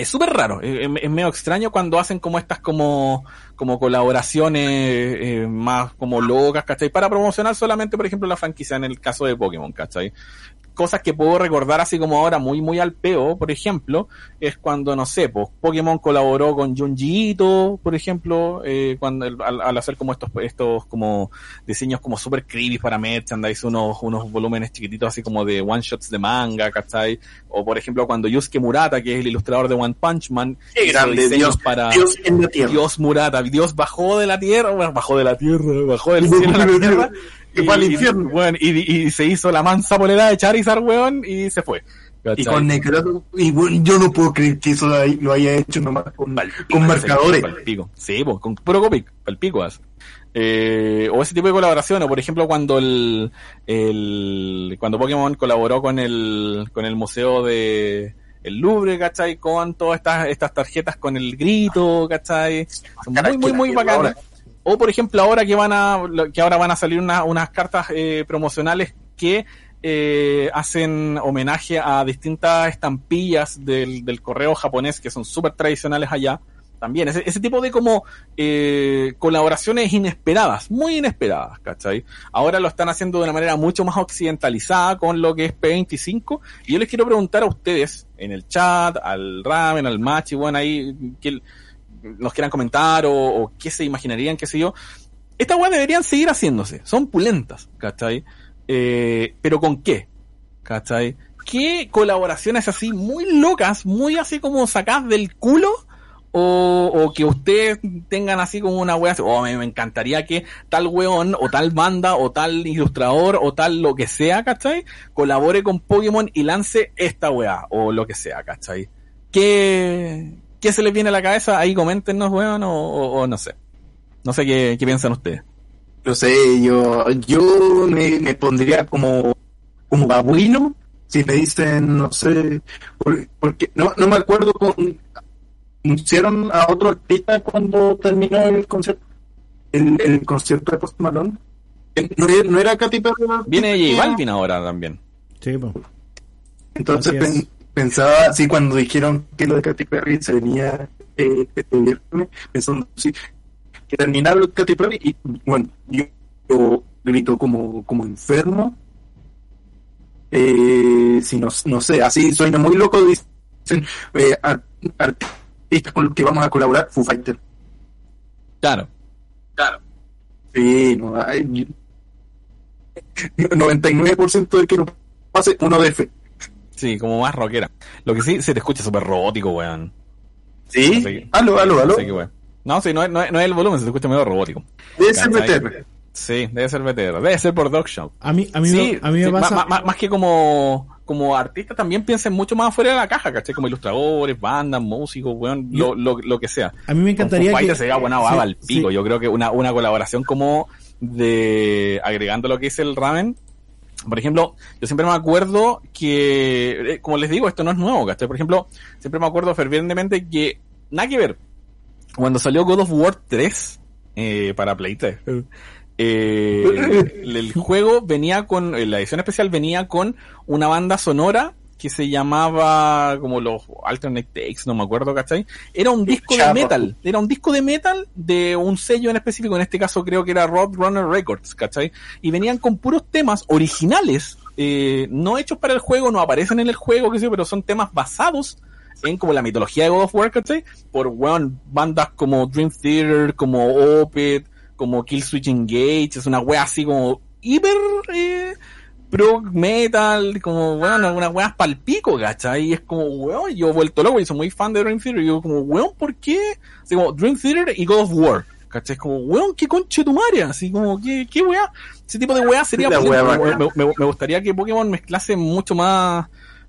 es súper raro, es, medio extraño cuando hacen como estas como, como colaboraciones eh, más como locas, ¿cachai? Para promocionar solamente, por ejemplo, la franquicia en el caso de Pokémon, ¿cachai? Cosas que puedo recordar así como ahora muy muy al peo, por ejemplo, es cuando, no sé, pues Pokémon colaboró con Junji Ito, por ejemplo, eh, cuando al, al hacer como estos estos como diseños como super creepy para merchandise, unos, unos volúmenes chiquititos así como de one shots de manga, ¿cachai? O por ejemplo cuando Yusuke Murata, que es el ilustrador de One Punch Man, Qué hizo grande, diseños Dios, para Dios en la tierra. Dios Murata, Dios bajó de la tierra, bueno, bajó de la tierra, bajó del cielo a la tierra. Que fue al infierno. bueno, y, y se hizo la mansa polera de Charizard, weón, y se fue. Y con Necroto, y bueno, yo no puedo creer que eso lo hay- lo haya hecho nomás con, con marcadores. Palpico. Sí, pues, con puro copic, palpico hace. Eh, o ese tipo de colaboración, o por ejemplo cuando el, el cuando Pokémon colaboró con el con el museo de el Louvre, ¿cachai? Con todas estas estas tarjetas con el grito, ¿cachai? Son muy muy muy bacanas. O por ejemplo ahora que van a que ahora van a salir una- unas cartas eh, promocionales que eh, hacen homenaje a distintas estampillas del, del correo japonés que son súper tradicionales allá. También, ese, ese tipo de como eh, colaboraciones inesperadas, muy inesperadas, ¿cachai? Ahora lo están haciendo de una manera mucho más occidentalizada con lo que es P25. Y yo les quiero preguntar a ustedes, en el chat, al Ramen, al Machi, bueno, ahí, que nos quieran comentar o, o qué se imaginarían, qué sé yo. Estas weas deberían seguir haciéndose, son pulentas, ¿cachai? Eh, pero ¿con qué? ¿Cachai? ¿Qué colaboraciones así muy locas, muy así como sacadas del culo? O, o que ustedes tengan así como una wea así, oh, me, me encantaría que tal weón, o tal banda, o tal ilustrador, o tal lo que sea, ¿cachai? Colabore con Pokémon y lance esta wea, o lo que sea, ¿cachai? ¿Qué, qué se les viene a la cabeza? Ahí coméntenos, weón, o, o- o no sé. No sé qué, qué piensan ustedes. No sé, yo, yo me, me pondría como, como babuino si me dicen, no sé, por- porque no, no me acuerdo con, anunciaron a otro artista cuando terminó el concierto, el, el concierto de Post Malone. Eh, No era, no era Katy Perry. Viene J Balvin ahora también. Sí, po. Entonces pensaba así cuando dijeron que lo de Katy Perry se venía eh, este viernes, pensando sí, que terminaba lo de Katy Perry y bueno, yo, yo grito como, como enfermo. Eh, si no, no sé, así suena muy loco, dicen eh, ar- artistas con los que vamos a colaborar, Foo Fighter. Claro. Claro. Sí, no hay 99% del que no pase uno de F. Sí, como más rockera. Lo que sí, se te escucha súper robótico, weón. ¿Sí? No sé qué- aló, aló, no aló. sé qué weón. No, sí, no, es- no, es- no es el volumen, se te escucha medio robótico. Debe ser. BTR. Sí, debe ser BTR. Debe ser por Dog Show. A mí, a mí, sí, me, a mí me sí, pasa. ma- ma- más, que como, como artista también piensen mucho más afuera de la caja, ¿cachai? Como ilustradores, bandas, músicos, weón, lo, lo, lo que sea. A mí me encantaría Con que. Sería buena sí, baba al pico. sí. Yo creo que una, una colaboración como de agregando lo que es el ramen. Por ejemplo, yo siempre me acuerdo que, eh, como les digo, esto no es nuevo, ¿cachai? Por ejemplo, siempre me acuerdo fervientemente que, nada que ver, cuando salió God of War 3 eh, para Play 3, eh, el, el juego venía con, eh, la edición especial venía con una banda sonora que se llamaba como los Alternate Takes, no me acuerdo, ¿cachai? Era un disco de metal, era un disco de metal de un sello en específico, en este caso creo que era Roadrunner Records, ¿cachai? Y venían con puros temas originales, eh, no hechos para el juego, no aparecen en el juego, qué sé yo, pero son temas basados en como la mitología de God of War, ¿cachai? Por, weón, bandas como Dream Theater, como Opeth, como Kill Switch Engage, es una wea así como hiper eh, pro metal, como weón, algunas weas palpico, ¿cachai? Y es como, weón, yo he vuelto loco y soy muy fan de Dream Theater, y yo como, weón, ¿por qué? Así como Dream Theater y God of War. ¿Cachai? Es como, weón, qué conche tu madre, así como, qué, qué weá. Ese tipo de weá sería, me, me- me gustaría que Pokémon mezclase mucho más,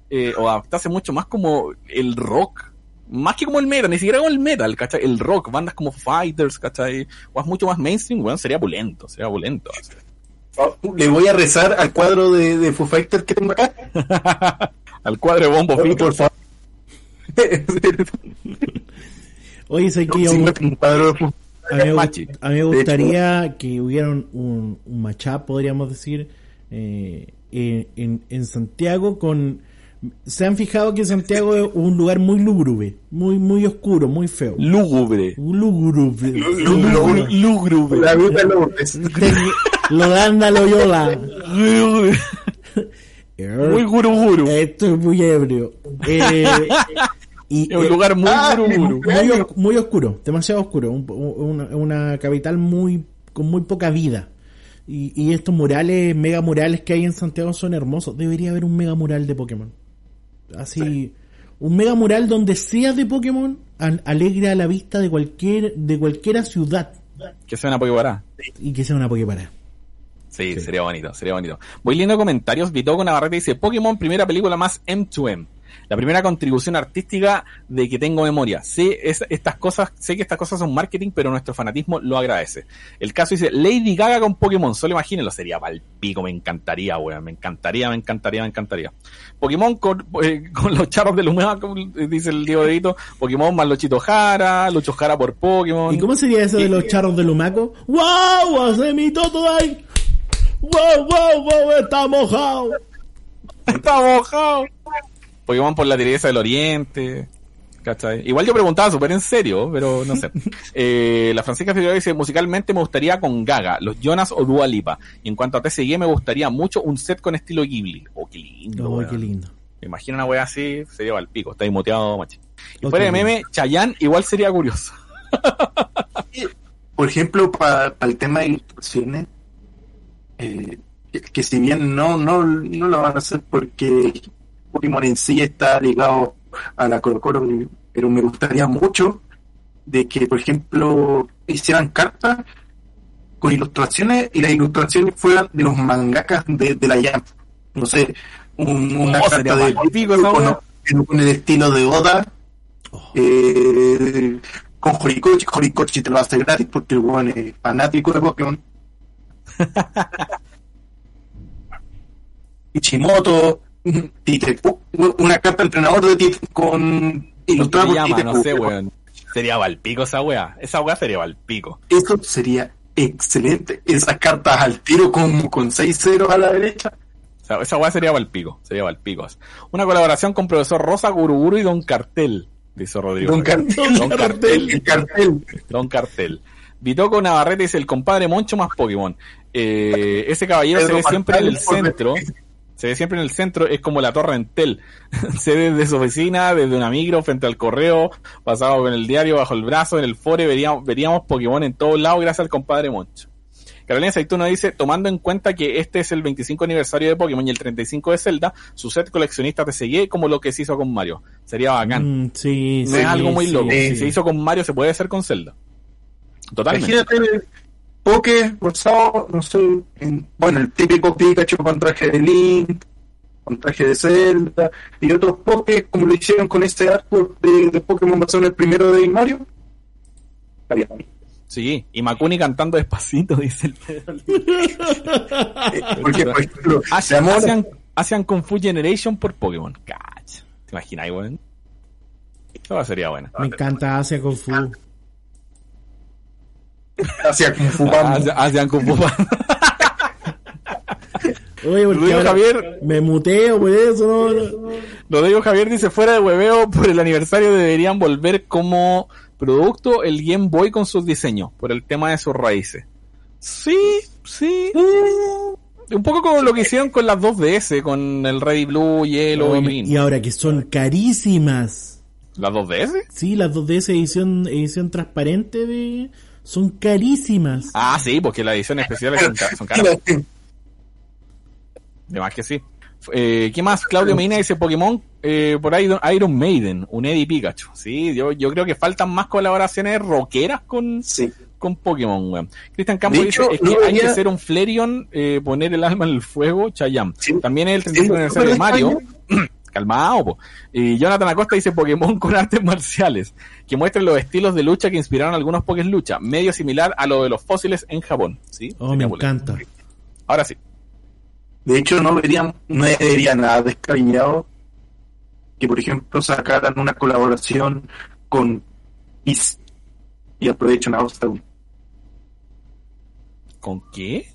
eh, o adaptase mucho más como el rock. Más que como el metal, ni siquiera como el metal, ¿cachai? El rock, bandas como Fighters, ¿cachai? O es mucho más mainstream, weón, sería pulento, sería pulento. Así. Le voy a rezar al cuadro de, de Foo Fighters que tengo acá. Al cuadro de Bombo Finger. por favor. Oye, sé que yo- Sí, un cuadro de Foo a, mí a mí me gustaría que hubiera un, un, un matchup, podríamos decir, eh, en, en, en Santiago con... Se han fijado que Santiago es un lugar muy lúgubre, muy muy oscuro, muy feo. Lúgubre. Lúgubre. Lúgubre. Lúgubre. La vida Lourdes. Lo ganda lo yola. Muy guru guru. Esto es muy ebrio. Eh, y, Es un lugar muy Ah, guru mi guru. mujer. muy, os- muy oscuro, demasiado oscuro, un- una, una capital muy con muy poca vida. Y, y estos murales, mega murales que hay en Santiago son hermosos. Debería haber un mega mural de Pokémon. Así, un mega mural donde sea de Pokémon al- alegra a la vista de cualquier de cualquiera ciudad Que sea una Poképará. y que sea una Poképará. Sí, sería bonito, sería bonito. Voy leyendo comentarios. Vitoco Navarrete dice, Pokémon, primera película más M2M. La primera contribución artística de que tengo memoria. Sé es- estas cosas, sé que estas cosas son marketing, pero nuestro fanatismo lo agradece. El caso dice, Lady Gaga con Pokémon, solo imagínenlo, sería palpico, me encantaría, weón, me encantaría, me encantaría, me encantaría. Pokémon con, eh, con los charros de Lumea, como dice el Diego Dedito, Pokémon más Lochito Jara, Lucho Jara por Pokémon. ¿Y cómo sería eso de los charros de Lumaco? ¡Wow! ¡Hace mi todo ahí! ¡Wow, wow, wow! ¡Está mojado! Está mojado. Pokémon por la tigresa del oriente. ¿Cachai? Igual yo preguntaba súper en serio, pero no sé. Eh, la Francisca Figueroa dice, musicalmente me gustaría con Gaga, los Jonas o Dua Lipa. Y en cuanto a TCG me gustaría mucho un set con estilo Ghibli. Oh, qué lindo. ¡Oh, qué lindo! Me imagino una wea así, sería al pico, está ahí macho. Y fuera de meme, Chayanne igual sería curioso. Por ejemplo, para el tema de ilustraciones, eh, que, que si bien no, no, no lo van a hacer porque Pokémon en sí está ligado a la Colo Colo, pero me gustaría mucho de que, por ejemplo, hicieran cartas con ilustraciones y las ilustraciones fueran de los mangakas de, de la Jam. No sé, un- una Oh, carta de esa con, con el estilo de Oda eh, con Horikoshi, Horikoshi te lo hace gratis porque el weón es fanático de Pokémon. Ichimoto, Tite, una carta entrenador de Tite con ilustrada por llama, Tite no sé, weón. Sería Valpico esa weá. Esa weá sería Valpico. Eso sería excelente. Esas cartas al tiro como con 6 ceros a la derecha. O sea, esa weá sería Valpico. Sería Valpicos. Una colaboración con profesor Rosa Guruguru y Don Cartel. Dice Rodrigo. Don Cartel. Don Cartel. El cartel. Don Cartel. Vitoco Navarrete dice el compadre Moncho más Pokémon. Eh, ese caballero se ve siempre en el centro. Se ve siempre en el centro, es como la torre Entel. se ve desde su oficina, desde una micro, frente al correo, pasado con el diario bajo el brazo, en el fore, veríamos, veríamos Pokémon en todos lados gracias al compadre Moncho. Carolina Saituno dice, tomando en cuenta que este es el 25 aniversario de Pokémon y el 35 de Zelda, su set coleccionista te seguí como lo que se hizo con Mario. Sería bacán. Mm, sí, no sí, es algo muy sí, loco. sí. Si se hizo con Mario, se puede hacer con Zelda. Totalmente. Imagínate Poké rosado, no sé, en- bueno, el típico Pikachu con traje de Link, con traje de Zelda, y otros Poké como lo hicieron con este artwork de, de Pokémon basado en el primero de Mario. Estaría bien. Sí, y Makuni cantando despacito, dice el Pedro. Eh, Porque, por ejemplo, Hacían, hacían, hacían Kung Fu Generation por Pokémon. Cach. ¿Te imaginas, weón? Eso sería bueno. Me encanta Asia Kung Fu. Hacía Kung Fu. Hacían- Hacían Kung Fu Panda. Oye, porque Rodrigo ahora Javier. me muteo por eso, no, no. Rodrigo Javier dice, fuera de hueveo, por el aniversario deberían volver como producto el Game Boy con sus diseños, por el tema de sus raíces. Sí, sí. Un poco como lo que hicieron con las 2DS, con el Red Blue, Yellow y Green. Y ahora que son carísimas. ¿Las 2DS? Sí, las 2DS edición, edición transparente de... son carísimas. Ah, sí, porque las ediciones especiales son, ca- son caras. De más que sí. Eh, ¿Qué más? Claudio Medina dice Pokémon, eh, por ahí Iron Maiden, un Eddie Pikachu. Sí, yo, yo creo que faltan más colaboraciones rockeras con, Sí. con Pokémon, weón. Cristian Campos dice, es que no hay que ser un Flareon, eh, poner el alma en el fuego, Chayam. Sí. También es el Sí, 35 aniversario de súper Mario. Calmado, po. Y Jonathan Acosta dice Pokémon con artes marciales, que muestren los estilos de lucha que inspiraron algunos Pokés lucha, medio similar a lo de los fósiles en Japón. ¿sí? Oh, Sería me encanta. Ahora sí. De hecho, no vería, no vería nada descabellado que, por ejemplo, sacaran una colaboración con Is y aprovechan a Austin. ¿Con qué?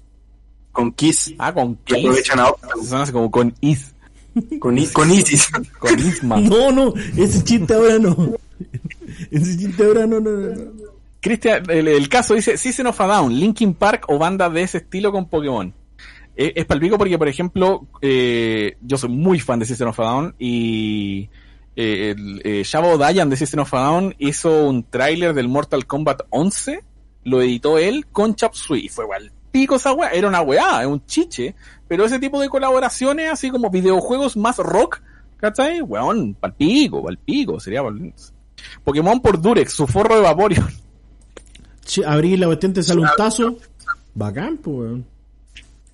Con Kiss Ah, con y Kiss. aprovechan a Austin. Suena así como con Is. Con, I- con Isis. Con Isma. No, no, ese chiste ahora no. Ese chiste ahora no, no, no. Cristian, el, el caso dice System of a Down, Linkin Park o bandas de ese estilo con Pokémon. Eh, es palpico porque, por ejemplo, eh, yo soy muy fan de System of a Down y eh, eh, Shabo Dayan de System of a Down hizo un tráiler del Mortal Kombat 11, lo editó él con Chop Suey y fue palpico esa weá, era una weá, es un chiche, pero ese tipo de colaboraciones, así como videojuegos más rock, ¿cachai? Weón, palpico, palpico, sería Pokémon por Durex, su forro de Vaporeon. Che, abrir la cuestión te sale un tazo. Bacán, pues, weón.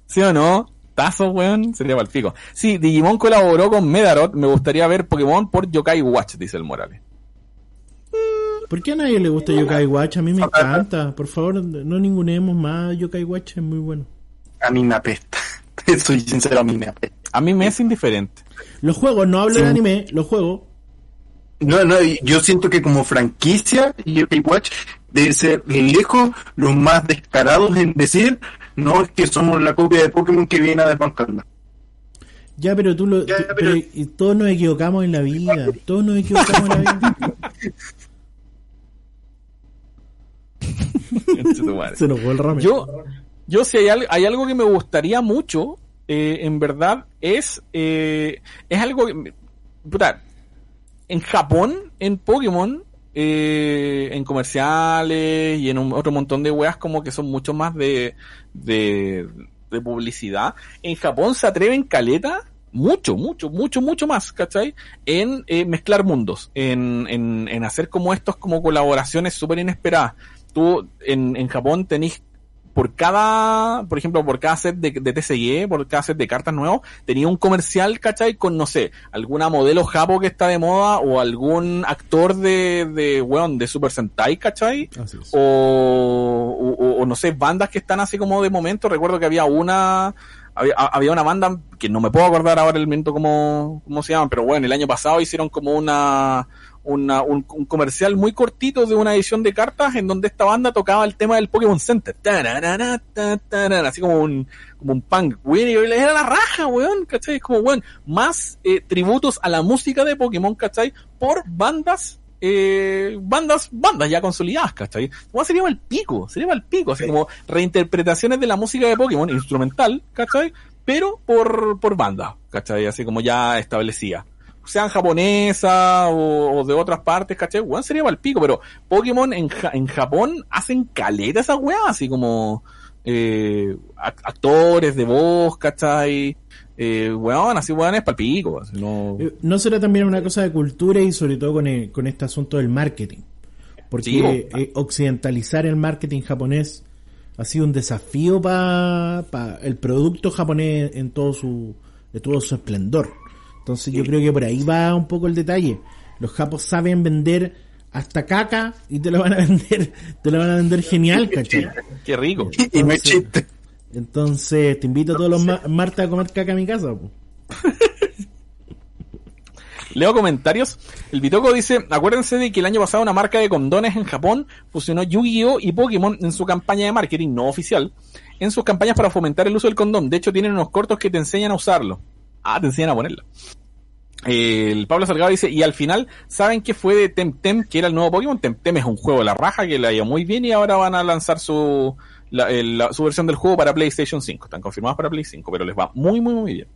¿Sí o no? Tazo, weón, sería para el pico. Sí, Digimon colaboró con Medarot. Me gustaría ver Pokémon por Yokai Watch, dice el Morales. ¿Por qué a nadie le gusta Yokai Watch? A mí me encanta. Por favor, no ningunemos más. Yokai Watch es muy bueno. A mí me apesta. Soy sincero, a mí me apesta. A mí me es indiferente. Los juegos, no hablo Sí. de anime, los juegos. No, no, yo siento que como franquicia, UK Watch debe ser lejos los más descarados en decir, no es que somos la copia de Pokémon que viene a desbancarla. Ya, pero tú lo. Ya, tú- pero- pero y todos nos equivocamos en la vida. Todos nos equivocamos en la vida. Se nos fue el ramen. yo, yo si hay, hay algo que me gustaría mucho, eh, en verdad, es, eh, es algo que, en Japón, en Pokémon, eh, en comerciales y en un, otro montón de weas como que son mucho más de, de, de publicidad. En Japón se atreven caleta, mucho, mucho, mucho, mucho más, ¿cachai? En eh, mezclar mundos, en, en, en hacer como estos como colaboraciones súper inesperadas. Tú en, en Japón tenés por cada, por ejemplo, por cada set de, de TCG, por cada set de cartas nuevos, tenía un comercial, ¿cachai? Con, no sé, alguna modelo japo que está de moda o algún actor de, de, weón, de Super Sentai, ¿cachai? O, o no sé, bandas que están así como de momento. Recuerdo que había una, había, había una banda que no me puedo acordar ahora el momento cómo, cómo se llaman, pero bueno, el año pasado hicieron como una, una, un, un comercial muy cortito de una edición de cartas en donde esta banda tocaba el tema del Pokémon Center. Tararara, Así como un, como un punk, weón, y era la raja, weón, ¿cachai? Es como, weón, más eh, tributos a la música de Pokémon, ¿cachai? Por bandas eh, bandas, bandas ya consolidadas, ¿cachai? Como sería el pico, sería el pico, así como reinterpretaciones de la música de Pokémon, instrumental, ¿cachai? Pero por, por bandas, ¿cachai? Así como ya establecida. Sean japonesa o, o de otras partes, ¿cachai? Weón sería el pico, pero Pokémon en, Ja- en Japón hacen caleta esas weas, así como eh, ac- actores de voz, ¿cachai? Eh, weón, así weón es palpico, así, no... Eh, ¿No será también una cosa de cultura y sobre todo con, el- con este asunto del marketing? Porque Sí, eh, occidentalizar el marketing japonés ha sido un desafío para el producto japonés en todo su de todo su esplendor. Entonces yo creo que por ahí va un poco el detalle. Los japos saben vender hasta caca y te lo van a vender, te lo van a vender genial, ¿cachai? Qué rico. Y no es chiste. Entonces te invito a todos los ma- martes a comer caca a mi casa. po. Leo comentarios. El Bitoco dice, acuérdense de que el año pasado una marca de condones en Japón fusionó Yu-Gi-Oh y Pokémon en su campaña de marketing no oficial, en sus campañas para fomentar el uso del condón. De hecho, tienen unos cortos que te enseñan a usarlo. Ah, te enseñan a ponerlo. El Pablo Salgado dice, y al final, ¿saben qué fue de Temtem, que era el nuevo Pokémon? Temtem es un juego de la raja que le ha ido muy bien y ahora van a lanzar su, la- su versión del juego para PlayStation 5. Están confirmados para Play 5, pero les va muy, muy, muy bien.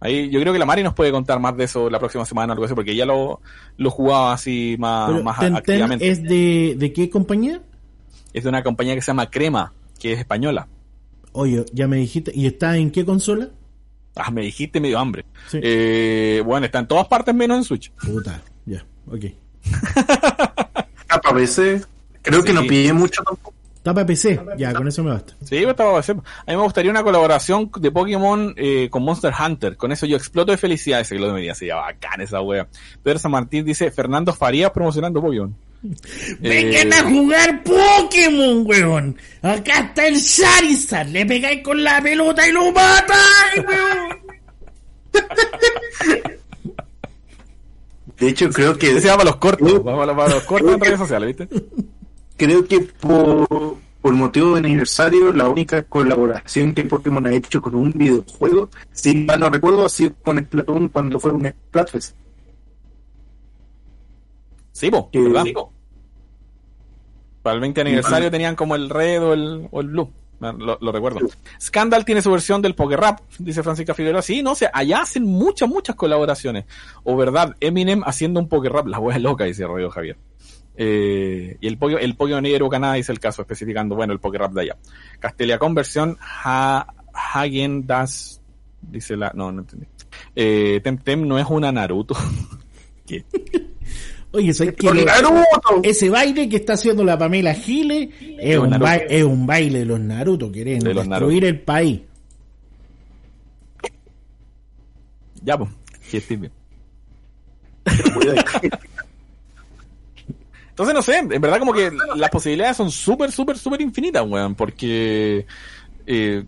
Ahí yo creo que la Mari nos puede contar más de eso la próxima semana o algo así, porque ella lo, lo jugaba así más, Pero más Tenten activamente. es de, de qué compañía? Es de una compañía que se llama Crema, que es española. Oye, ya me dijiste, ¿y está en qué consola? Ah, me dijiste medio hambre. Sí. Eh, bueno, está en todas partes menos en Switch. Puta, ya, ok. Para PC. Creo que no pide mucho tampoco. Para PC, ya, con eso me basta. Sí, pues, estaba a hacer. A mí me gustaría una colaboración de Pokémon eh, con Monster Hunter. Con eso yo exploto de felicidad ese que lo me sería bacán esa wea. Pedro San Martín dice Fernando Farías promocionando Pokémon. Vengan Eh, a jugar Pokémon, weón. Acá está el Charizard. Le pegáis con la pelota y lo matáis, weón. De hecho, creo que Ese va para los cortos, va para, para los cortos en redes sociales, ¿viste? creo que por, por motivo de aniversario, la única colaboración que Pokémon ha hecho con un videojuego, si mal no recuerdo, ha sido con Splatoon cuando fue un Splatfest. Sí, po, Que- ¿verdad? Para el 20 aniversario tenían como el red o el, o el blue. Lo, lo recuerdo. Scandal tiene su versión del Poker Rap, dice Francisca Figueroa. Sí, no sé, allá hacen muchas, muchas colaboraciones. O verdad, Eminem haciendo un Poker Rap, la wea es loca, dice Rodrigo Javier. Eh, y el pollo, el pollo negro Canadá dice el caso, especificando, bueno, el Poker Rap de allá. Castelia conversión, ha, Hagen Das, dice la, no, no entendí. Eh, Temtem no es una Naruto. ¿Qué? Oye, ¿sabes qué? ¡Con Lo- Naruto! Ese baile que está haciendo la Pamela Giles es, un, Naruto. ba- es un baile de los Naruto, quieren De los destruir el país. Ya, pues, que estés bien. Entonces, no sé, en verdad como que las posibilidades son súper, súper, súper infinitas, weón, porque... Eh,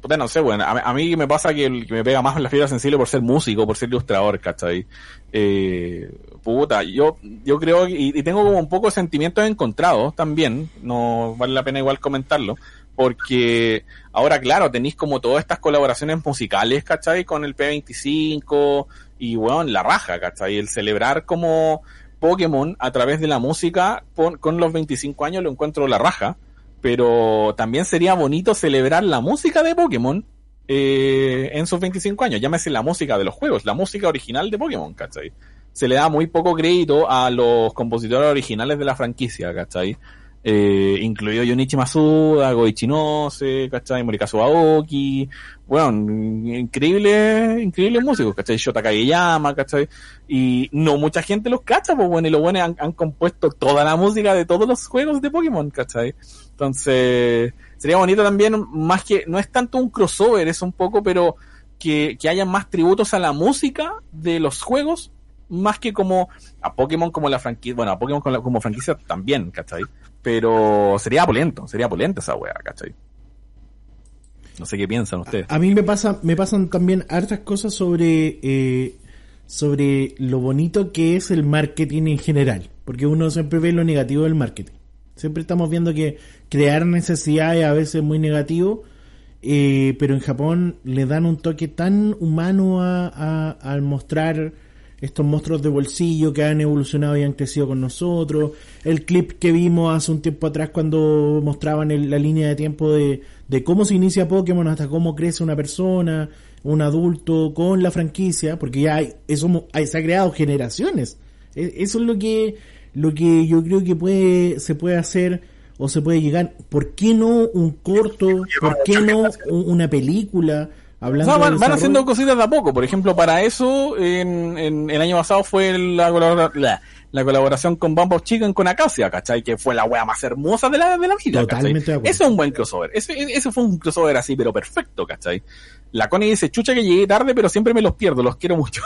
puta, no sé, weón, a, a mí me pasa que, el- que me pega más en la fibra sensible por ser músico, por ser ilustrador, ¿cachai? Eh, puta, yo, yo creo, que- y, y tengo como un poco sentimientos encontrados también, no vale la pena igual comentarlo, porque ahora, claro, tenéis como todas estas colaboraciones musicales, ¿cachai? Con el P25 y, weón, la raja, ¿cachai? El celebrar como Pokémon a través de la música pon- con los 25 años lo encuentro la raja, pero también sería bonito celebrar la música de Pokémon eh, en sus 25 años. Llámese la música de los juegos, la música original de Pokémon, ¿cachai? Se le da muy poco crédito a los compositores originales de la franquicia, ¿cachai? Eh, incluido Junichi Masuda, Goichi Nose, ¿cachai? Morikazu Aoki, bueno, increíbles, increíbles músicos, ¿cachai? Shota Kageyama, ¿cachai? Y no mucha gente los cacha, pues bueno, y los buenos han, han compuesto toda la música de todos los juegos de Pokémon, ¿cachai? Entonces, sería bonito también, más que, no es tanto un crossover, es un poco, pero que, que haya más tributos a la música de los juegos, más que como a Pokémon como la franquicia, bueno, a Pokémon como, la- como franquicia también, ¿cachai? Pero sería polento, sería polenta esa wea, ¿cachai? No sé qué piensan ustedes. A mí me pasa, me pasan también hartas cosas sobre eh, sobre lo bonito que es el marketing en general, porque uno siempre ve lo negativo del marketing. Siempre estamos viendo que crear necesidades a veces es muy negativo, eh, pero en Japón le dan un toque tan humano a- al mostrar estos monstruos de bolsillo que han evolucionado y han crecido con nosotros. El clip que vimos hace un tiempo atrás cuando mostraban el- la línea de tiempo de, de cómo se inicia Pokémon hasta cómo crece una persona, un adulto con la franquicia, porque ya hay, eso hay- se ha creado generaciones. E- Eso es lo que, lo que yo creo que puede, se puede hacer o se puede llegar. ¿Por qué no un corto? ¿Por qué no un- una película? O Hablando sea, van, haciendo cositas de a poco. Por ejemplo, para eso, en, en- el año pasado fue la, la, la colaboración con Bumble Chicken con Acacia, ¿cachai? Que fue la wea más hermosa de la, de la vida, Totalmente de acuerdo. Ese es un buen crossover. Ese, ese fue un crossover así, pero perfecto, ¿cachai? La Connie dice, chucha que llegué tarde, pero siempre me los pierdo, los quiero mucho.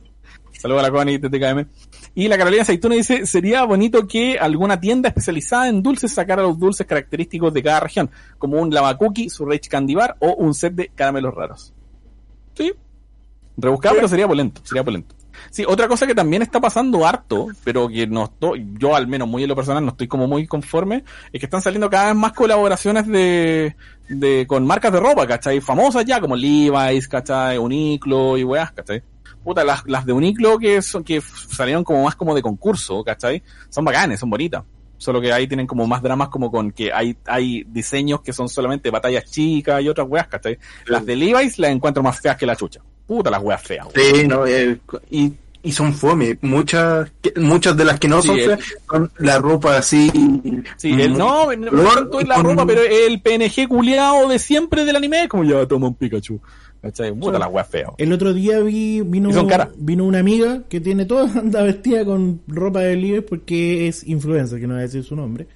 Saludos a la Connie, TTKM. Y la Carolina Aceituna dice, sería bonito que alguna tienda especializada en dulces sacara los dulces característicos de cada región, como un lava cookie, su Rage Candy Bar o un set de caramelos raros. Sí. Rebuscado, pero sería polento, sería polento. Sí, otra cosa que también está pasando harto, pero que no estoy, yo al menos muy en lo personal no estoy como muy conforme, es que están saliendo cada vez más colaboraciones de, de con marcas de ropa, ¿cachai? Famosas ya, como Levi's, ¿cachai? Uniqlo y weas, ¿cachai? Puta, las, las de Uniqlo que son, que salieron como más como de concurso, ¿cachai? Son bacanes, son bonitas. Solo que ahí tienen como más dramas como con que hay, hay diseños que son solamente batallas chicas y otras weas, ¿cachai? Las de Levi's las encuentro más feas que la chucha. Puta las weas feas, weón. Sí, no, eh, y, y son fome. Muchas, muchas de las que no Sí, son feas son la ropa así. Sí, el, no, no, color no tanto en la ropa, pero el PNG culiado de siempre del anime, como ya toma un Pikachu. ¿Cachai? Puta las weas feas. El otro día vi, vino, vino una amiga que tiene toda, anda vestida con ropa de Levi's porque es influencer, que no voy a decir su nombre.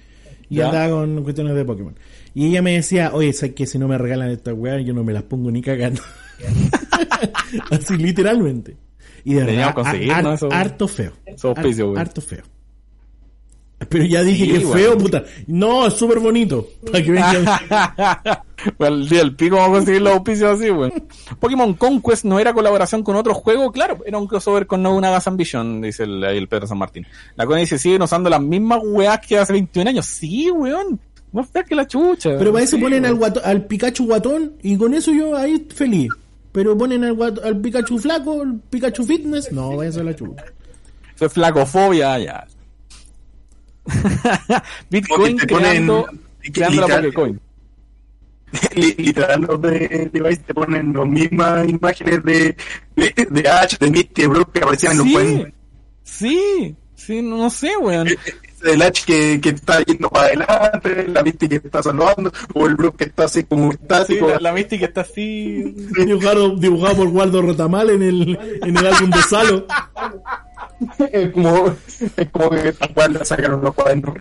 Y Ya. andaba con cuestiones de Pokémon. Y ella me decía, oye, ¿sabes que si no me regalan estas weas, yo no me las pongo ni cagando? Así literalmente. Y de verdad, conseguir, har- ¿no? Eso- harto feo. Esos auspicios, Har- güey. harto feo. Pero ya dije Sí, que es güey. feo, puta. No, es súper bonito. Para que vengan- bueno, el día del pico vamos a conseguir los auspicios así, weón. Pokémon Conquest no era colaboración con otro juego, claro, era un crossover con No Una Gas Ambition, dice el, el Pedro San Martín. La Connie dice, siguen usando las mismas weas que hace 21 años. Sí, weón. Más fea que la chucha. Pero para eso Sí, ponen al, guato- al Pikachu guatón y con eso yo ahí feliz. Pero ponen al, al Pikachu flaco, el Pikachu fitness, no, vaya a ser la chuta. Eso es flacofobia, ya. Bitcoin te ponen- creando, creando la literal- Pokécoin. Li- Literal, los de Device te ponen las mismas imágenes de, de, de Ash, de Misty, de Brook que aparecían en los Sí, cuentos. sí, sí, no sé, weón. El Ash que, que está yendo para adelante, la Misty que está saludando, o el Brook que está así como Sí, estático. la, la Misty que está así. Dibujado, dibujado por Waldo Retamal en el, en el álbum de Salo. es como, es como que tal cual le sacaron los cuadernos.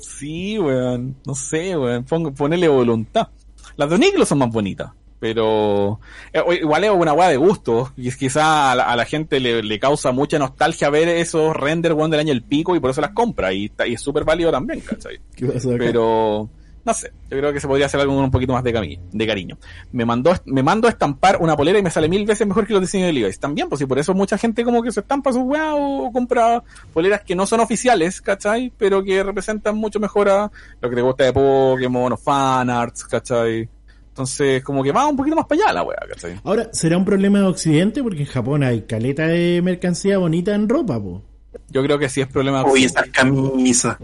Sí, weón. No sé, weón. Pon- ponele voluntad. Las de Uniqlo son más bonitas. Pero eh, igual es una weá de gusto. Y quizá a la, a la gente le, le causa mucha nostalgia ver esos render weón del año el pico y por eso las compra. Y, es súper válido también, ¿cachai? Pero no sé, yo creo que se podría hacer algo un poquito más de, cami- de cariño. Me mandó, me mando a estampar una polera y me sale mil veces mejor que los diseños de Levi's. También, pues y por eso mucha gente como que se estampa sus o, o compra poleras que no son oficiales, ¿cachai? Pero que representan mucho mejor a lo que te gusta de Pokémon o fanarts, ¿cachai? Entonces, como que va un poquito más para allá la wea, ¿cachai? Ahora, ¿será un problema de Occidente? Porque en Japón hay caleta de mercancía bonita en ropa, po. Yo creo que sí es problema de Uy, Occidente. esas camisas.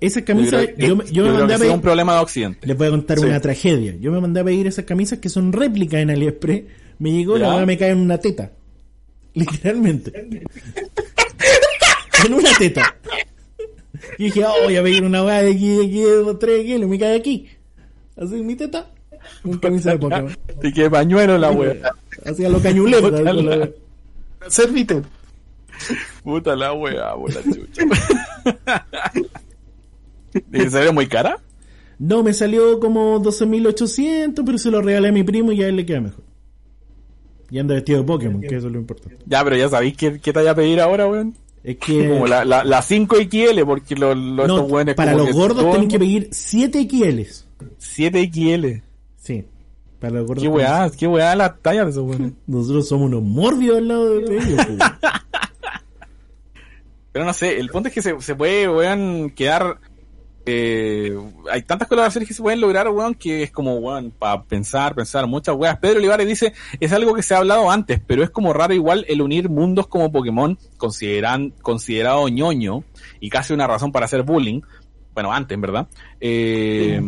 Esas camisas, yo, me- yo me creo mandé a pedir, un problema de Occidente. les voy a contar Sí. una tragedia. Yo me mandé a pedir esas camisas que son réplicas en AliExpress. Me llegó, Ya. la weá me cae en una teta. Literalmente. en una teta. Y dije, oh, voy a pedir una weá de aquí, de aquí, de 3 kilos, me cae aquí. Así mi teta. Un camisa de Pokémon. Y que pañuelo la wea. Así a lo cañulero. Servite. Puta la wea, por la chucha. ¿Y ve muy cara? No, me salió como 12.800, pero se lo regalé a mi primo y a él le queda mejor. Y anda vestido de Pokémon, que eso es lo importante. Ya, pero ya sabéis qué, qué te vaya a pedir ahora, weón. Es que Como la, la, la 5 XL, porque los, los no, estos weones para los gordos tienen que pedir 7 XL. 7 XL. Sí. Para los gordos Qué weá, qué weá la talla de esos weones. Nosotros somos unos morbios al lado de ellos. pues. Pero no sé, el punto es que se, se puede, weón, quedar. eh, hay tantas colaboraciones que se pueden lograr, weón, que es como, weón, para pensar, pensar muchas weas. Pedro Olivares dice, es algo que se ha hablado antes, pero es como raro igual el unir mundos como Pokémon, consideran, considerado ñoño, y casi una razón para hacer bullying, bueno, antes, verdad, eh,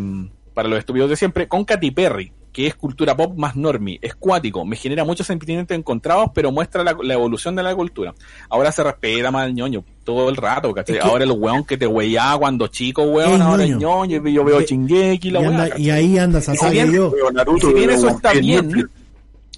para los estúpidos de siempre, con Katy Perry, que es cultura pop más normie, es cuático, me genera muchos sentimientos encontrados, pero muestra la, la evolución de la cultura. Ahora se respeta más el ñoño todo el rato, ¿cachai? Es que- ahora el weón que te weyaba cuando chico, weón, Es ahora es ñoño. ñoño, y yo veo Y- Chingeki y la y, y ahí anda Sasaki y yo. Veo Naruto, Y si bien eso está bien,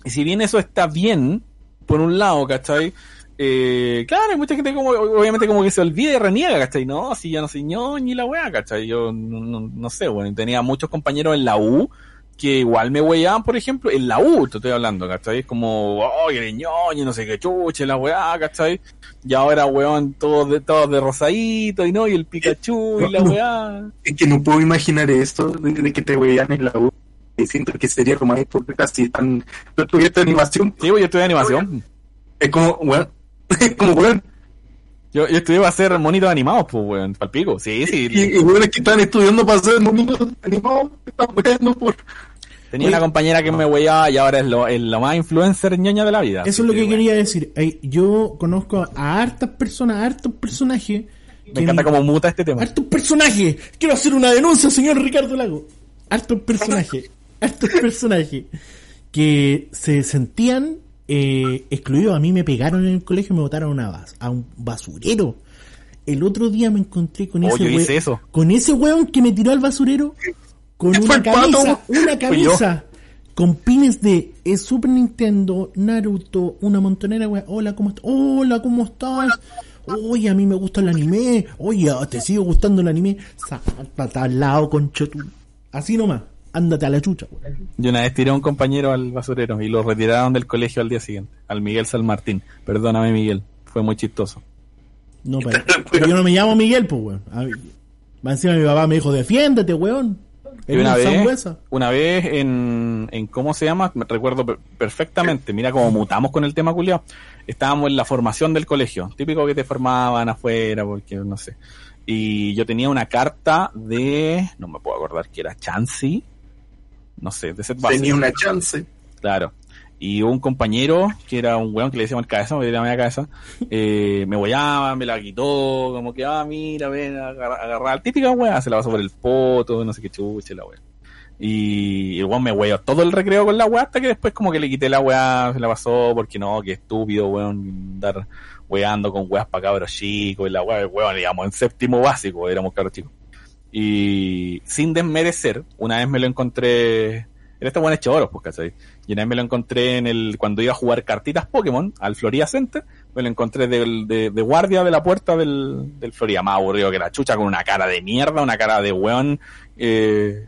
y si bien eso está bien, por un lado, ¿cachai? Eh, claro, hay mucha gente como, obviamente como que se olvida y reniega, ¿cachai? No, si ya no soy ñoño y la weá, ¿cachai? Yo no, no- no sé, bueno, tenía muchos compañeros en la U que igual me weyaban, por ejemplo, en la U, te estoy hablando, ¿cachai? Es como, oh, eres ñoño, no sé qué chuche, la weá, ¿cachai? Y ahora, weón, todos de, todos de rosadito, y no, y el Pikachu, y la weá. Es que no puedo imaginar esto de, que te vean en la U. Siento que sería como ahí porque casi tan. Tú tuviste animación. Sí, yo estudié animación. Es como, weón. Como, weón. Yo, yo estudié para hacer monitos animados, pues, weón, palpico. Sí, sí. Y, y weones que están estudiando para hacer monitos animados. Están weando por. Tenía una compañera que me weyaba y ahora es lo, es lo más influencer ñoña de la vida. Eso es lo que quería decir. Yo conozco a hartas personas, a hartos personajes. Me encanta cómo muta este tema. Hartos personajes. Quiero hacer una denuncia, señor Ricardo Lago. Hartos personajes. hartos personajes que se sentían eh, excluidos. A mí me pegaron en el colegio y me botaron a, una bas- a un basurero. El otro día me encontré con Oh, ese eso. con ese weón que me tiró al basurero con una camisa, una camisa con pines de eh, Super Nintendo, Naruto, una montonera, weón. Hola, ¿cómo estás? Hola, ¿cómo estás? Oye, a mí me gusta el anime. Oye, te sigue gustando el anime. Sácate al lado, concho. Así nomás. Ándate a la chucha, weón. Yo una vez tiré a un compañero al basurero y lo retiraron del colegio al día siguiente, al Miguel San Martín. Perdóname, Miguel, fue muy chistoso. No, pero, pero yo no me llamo Miguel, pues, weón. A mí- Más encima mi papá me dijo, defiéndete, weón. Y una un vez, una vez en, en, ¿cómo se llama? Me recuerdo per- perfectamente, mira cómo mutamos con el tema culiao. Estábamos en la formación del colegio, típico que te formaban afuera, porque no sé. Y yo tenía una carta de, no me puedo acordar que era Chansey, no sé, de set base. Tenía una chance. Claro. Y un compañero, que era un weón que le decíamos el cabeza, me la cabeza, eh, me guayaba, me la quitó, como que, ah, mira, ven, agarra- agarrar, típica weá, se la pasó por el poto, no sé qué chuche la weá. Y el weón me weó todo el recreo con la weá, hasta que después como que le quité la weá, se la pasó, porque no, qué estúpido, weón, andar weando con weas para cabros chicos, y la weá, weón, digamos, en séptimo básico, éramos cabros chicos. Y sin desmerecer, una vez me lo encontré, era este buen hecho oro, pues, ¿cachai? Y una vez me lo encontré en el, cuando iba a jugar cartitas Pokémon al Florida Center, me lo encontré del- de, de guardia de la puerta del, del Florida, más aburrido que la chucha, con una cara de mierda, una cara de weón, eh,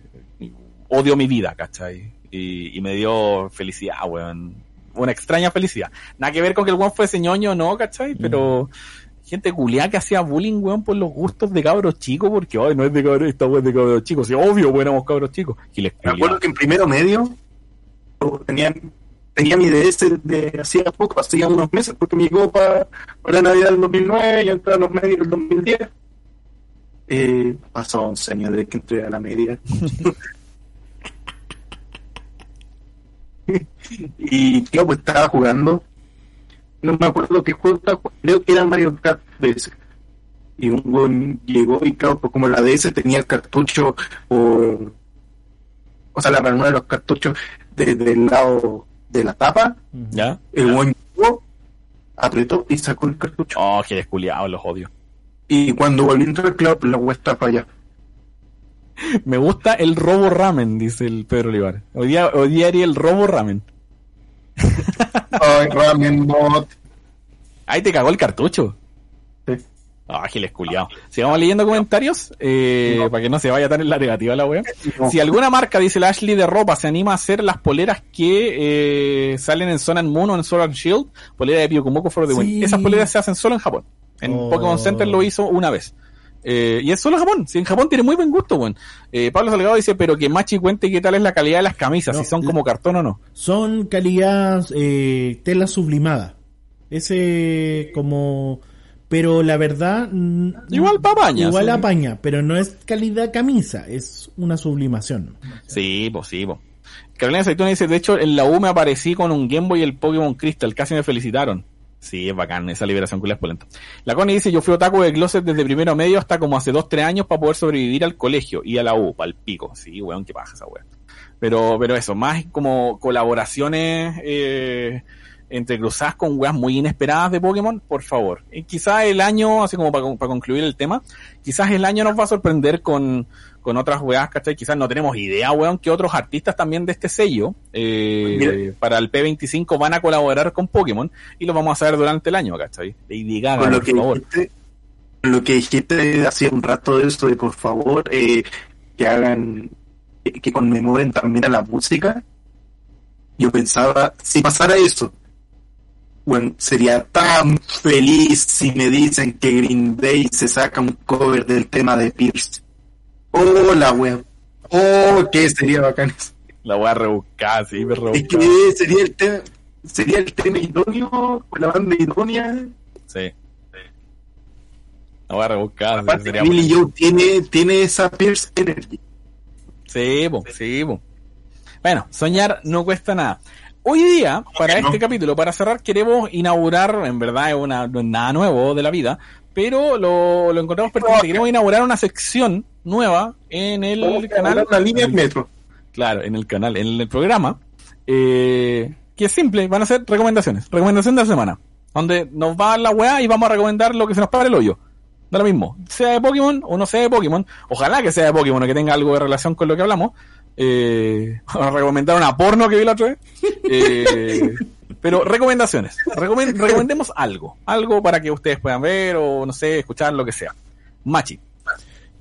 odio mi vida, ¿cachai? Y, y me dio felicidad, weón. Una extraña felicidad. Nada que ver con que el weón fuese ñoño, no, ¿cachai? Pero gente culiada que hacía bullying, weón, por los gustos de cabros chicos, porque, ay, no es de cabros, esta weón es de cabros chicos. Obvio, weón, éramos cabros chicos. Y les Me acuerdo que en primero medio tenía, tenía mi DS de hacía poco, hacía unos meses, porque me llegó para, para la Navidad del 2009 y entré a los medios del 2010. Eh, pasó 11 años desde que entré a la media. y yo pues estaba jugando. No me acuerdo qué juego creo que era Mario Kart DS. Y un buen llegó y claro, pues como la DS tenía el cartucho por o sea, la ranura de los cartuchos desde el lado de la tapa, ¿Ya? el buen llegó, apretó y sacó el cartucho. Oh, que desculiados, los odio. Y cuando volví a entrar, claro, pues la web está para allá. Me gusta el robo ramen, dice el Pedro Olivar. Hoy día, hoy día haría el robo ramen. Ay, ramen bot. Ahí te cagó el cartucho. Sí. Ah, giles culiao. Sigamos leyendo comentarios, eh, para que no se vaya tan en la negativa la wea. No. Si alguna marca, dice la Ashley de ropa, se anima a hacer las poleras que eh, salen en Sun and Moon o en Sword and Shield, polera de Pyokumoko for the Sí. Win. Esas poleras se hacen solo en Japón. En Oh. Pokémon Center lo hizo una vez. Eh, y es solo Japón. Si en Japón tiene muy buen gusto, weón. Eh, Pablo Salgado dice, pero que Machi cuente qué tal es la calidad de las camisas, No, si son como cartón o no. Son calidad eh, tela sublimada. Ese como... Pero la verdad... Igual pa' apaña, Igual sí. apaña, pero no es calidad camisa, es una sublimación. Sí, pues sí, pues. Carolina Aceituna dice, de hecho, en la U me aparecí con un Game Boy y el Pokémon Crystal, casi me felicitaron. Sí, es bacán, esa liberación culia es polenta. La Connie dice, yo fui otaku de closet desde primero medio hasta como hace dos, tres años para poder sobrevivir al colegio y a la U, el pico. Sí, weón, qué paja esa weón. Pero, pero eso, más como colaboraciones eh, entrecruzadas con weas muy inesperadas de Pokémon, por favor. Y quizás el año, así como para concluir el tema, quizás el año nos va a sorprender con, con otras weas, ¿cachai? Quizás no tenemos idea, weón, que otros artistas también de este sello, eh, Mira. para el P25 van a colaborar con Pokémon y lo vamos a saber durante el año, ¿cachai? Lady Gaga, con lo por que favor. dijiste, lo que dijiste hace un rato de eso de por favor eh, que hagan que, que conmemoren también a la música yo pensaba si pasara eso bueno sería tan feliz si me dicen que Green Day se saca un cover del tema de Pierce oh la web oh que sería bacán eso. La wea rebuscada, sí, me es que sería el tema sería el tema idóneo con la banda idónea Sí. La wea rebuscada, Aparte, sería Billy Joe tiene, tiene esa Pierce Energy. Sí, po, sí, po. Bueno, soñar no cuesta nada. Hoy día, para no? este capítulo, para cerrar, queremos inaugurar, en verdad es una, no es nada nuevo de la vida, pero lo, lo encontramos pertinente. Queremos inaugurar una sección nueva en el canal. Una línea metro. Claro, en el canal, en el programa, eh, que es simple, van a ser recomendaciones, recomendación de la semana, donde nos va la weá y vamos a recomendar lo que se nos pare el hoyo. Da lo mismo, sea de Pokémon o no sea de Pokémon, ojalá que sea de Pokémon o que tenga algo de relación con lo que hablamos. Eh, vamos a recomendar una porno que vi la otra vez. Eh, pero recomendaciones, Recomen- recomendemos algo, algo para que ustedes puedan ver o no sé, escuchar lo que sea. Machi,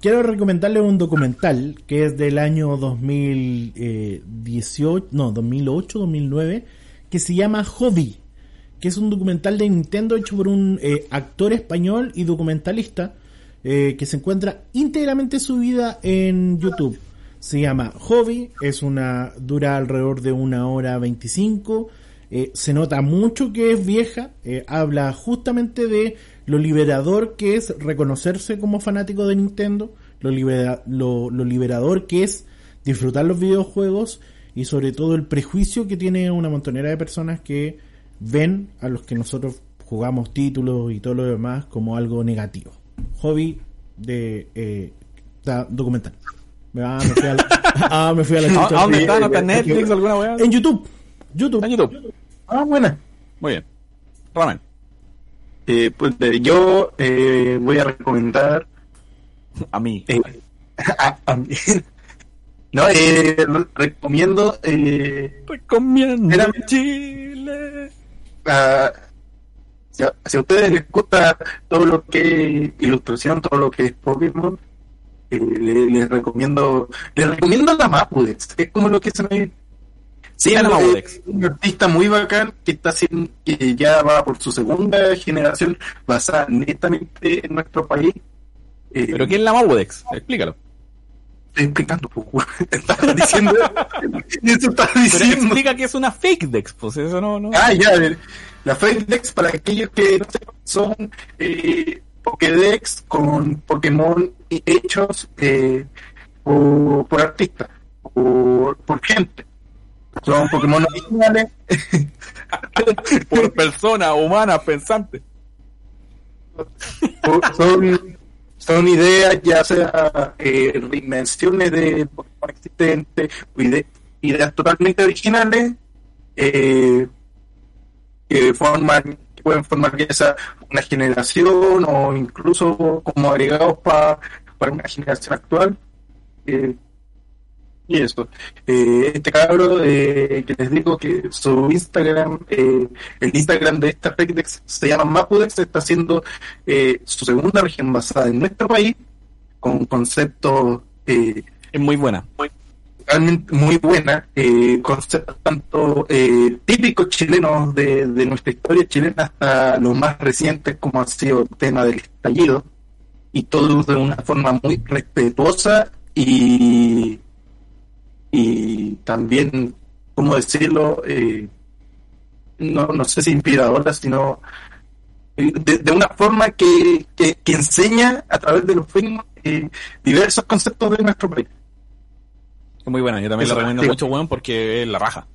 Quiero recomendarles un documental que es del año 2018, no, 2008, 2009, que se llama Hobby, que es un documental de Nintendo hecho por un eh, actor español y documentalista eh, que se encuentra íntegramente subida en YouTube. Se llama Hobby, es una dura alrededor de una hora 25. eh, se nota mucho que es vieja, eh, habla justamente de lo liberador que es reconocerse como fanático de Nintendo, lo, libera- lo, lo liberador que es disfrutar los videojuegos y sobre todo el prejuicio que tiene una montonera de personas que ven a los que nosotros jugamos títulos y todo lo demás como algo negativo. Hobby de eh, documental. Ah, me fui a la, ah, me fui a la ¿a, dónde está? ¿No está en Netflix o alguna weá? En YouTube. YouTube. En YouTube. Ah, buena. Muy bien. Ramen. Eh, pues eh, yo eh, voy a recomendar A mí. eh, a, a mí. No, eh, re- recomiendo eh, Recomiendo Era- Chile. a, si, a, si a ustedes les gusta todo lo que es ilustración, todo lo que es Pokémon, eh, le- les recomiendo les recomiendo la Mapudex, es como lo que se me Sí, es un artista muy bacán que está haciendo, que ya va por su segunda generación basada netamente en nuestro país. Eh, ¿Pero qué es la Maudex? Explícalo. Estoy explicando, pues. Estaba diciendo. Eso estaba Pero diciendo. explica que es una fake Dex, pues eso no, no. Ah, ya, a ver. La Fake Dex, para aquellos que no sepan, son eh, Pokédex con Pokémon hechos eh, por, por artistas, por, por gente. Son Pokémon originales. Por persona humana pensante. son, son ideas, ya sea eh, reinvenciones de Pokémon existentes, ide- ideas totalmente originales, eh, que forman, que pueden formar ya sea una generación o incluso como agregados pa- para una generación actual. Eh, y eso. Eh, este cabro eh, que les digo que su Instagram, eh, el Instagram de esta Redex se llama Mapudex, está haciendo eh, su segunda región basada en nuestro país, con conceptos eh, Es muy buena. realmente muy buena, eh, conceptos tanto eh, típicos chilenos de, de nuestra historia chilena hasta los más recientes como ha sido el tema del estallido y todo de una forma muy respetuosa y, y también, ¿cómo decirlo? Eh, no, no sé si inspiradora, sino eh, de, de una forma que, que, que enseña a través de los filmes eh, diversos conceptos de nuestro país. Muy buena, yo también Eso, la recomiendo mucho, weón, porque es la raja.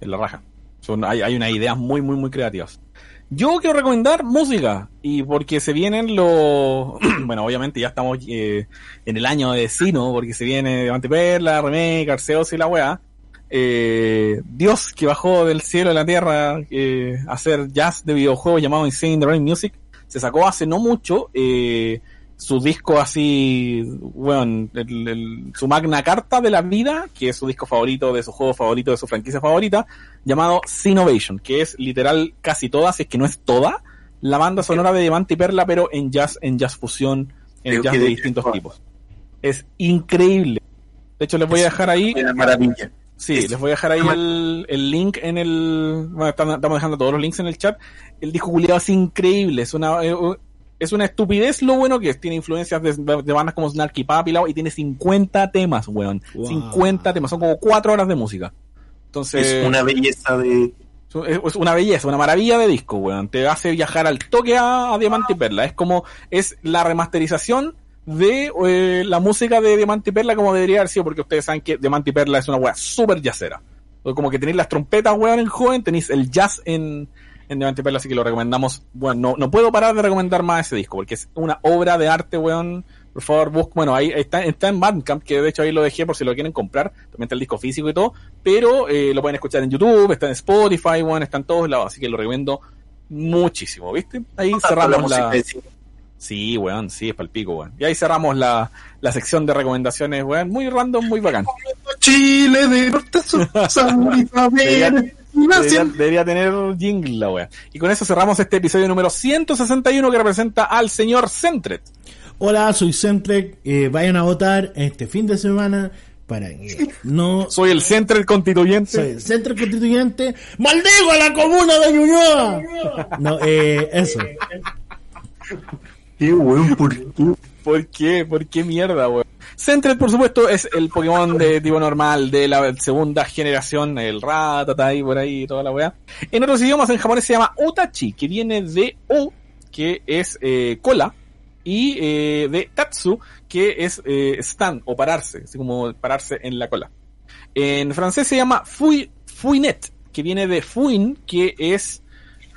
Es la raja. Son, hay, hay unas ideas muy, muy, muy creativas. Yo quiero recomendar música, y porque se vienen los... bueno, obviamente ya estamos eh, en el año de Sino, porque se viene Diamante Perla, Remake, Arceus y la weá. Eh, Dios que bajó del cielo a la tierra eh, a hacer jazz de videojuego llamado Insane the Music, se sacó hace no mucho eh, su disco así, bueno, el- el- su magna carta de la vida, que es su disco favorito, de su juego favorito, de su franquicia favorita, llamado Sinovation, que es literal casi toda, si es que no es toda, la banda sonora de Diamante y Perla, pero en jazz, en jazz fusión, en Creo jazz de distintos tipos. Es increíble. De hecho, les voy a dejar ahí Una maravilla. Sí, Es- les voy a dejar ahí el, el link en el... Bueno, están- estamos dejando todos los links en el chat. El disco culiado es increíble, es una... es una estupidez lo bueno que es. Tiene influencias de, de bandas como Snarky Puppy Love, y tiene 50 temas, weón. Wow. 50 temas, son como 4 horas de música. Entonces, Es una belleza de... es una belleza, una maravilla de disco, weón. Te hace viajar al toque a, a Diamante y Perla. Es como, es la remasterización de eh, la música de Diamante y Perla como debería haber sido, porque ustedes saben que Diamante y Perla es una weá súper jazzera. Como que tenéis las trompetas, weón, en joven, tenéis el jazz en, en Diamante Perla, así que lo recomendamos. Bueno, no, no puedo parar de recomendar más ese disco, porque es una obra de arte, weón. Por favor, busca, bueno, ahí está, está en Bandcamp, que de hecho ahí lo dejé por si lo quieren comprar. También está el disco físico y todo, pero eh, lo pueden escuchar en YouTube, está en Spotify, bueno, está en todos lados, así que lo recomiendo muchísimo, ¿viste? Ahí cerramos la... Sí, weón, sí, es palpico, weón. Y ahí cerramos la, la sección de recomendaciones, weón. Muy random, muy bacán. Chile de norte sur, Debería, tener jingle la weá. Y con eso cerramos este episodio número 161 que representa al señor Centret. Hola, soy Centrec. Eh, vayan a votar este fin de semana para que no Soy el Centret constituyente. soy Centro Constituyente. ¡Maldigo a la comuna de Ñuñoa! No, eh, eso. Qué weón, ¿por qué? ¿Por qué? ¿Por qué mierda, weón? Centret, por supuesto, es el Pokémon de tipo normal de la segunda generación, el Ratata y por ahí, toda la weá. En otros idiomas, en japonés se llama Utachi, que viene de O, que es eh, cola, y eh, de Tatsu, que es eh, stand o pararse, así como pararse en la cola. En francés se llama Fui, Fuinet, que viene de Fuin, que es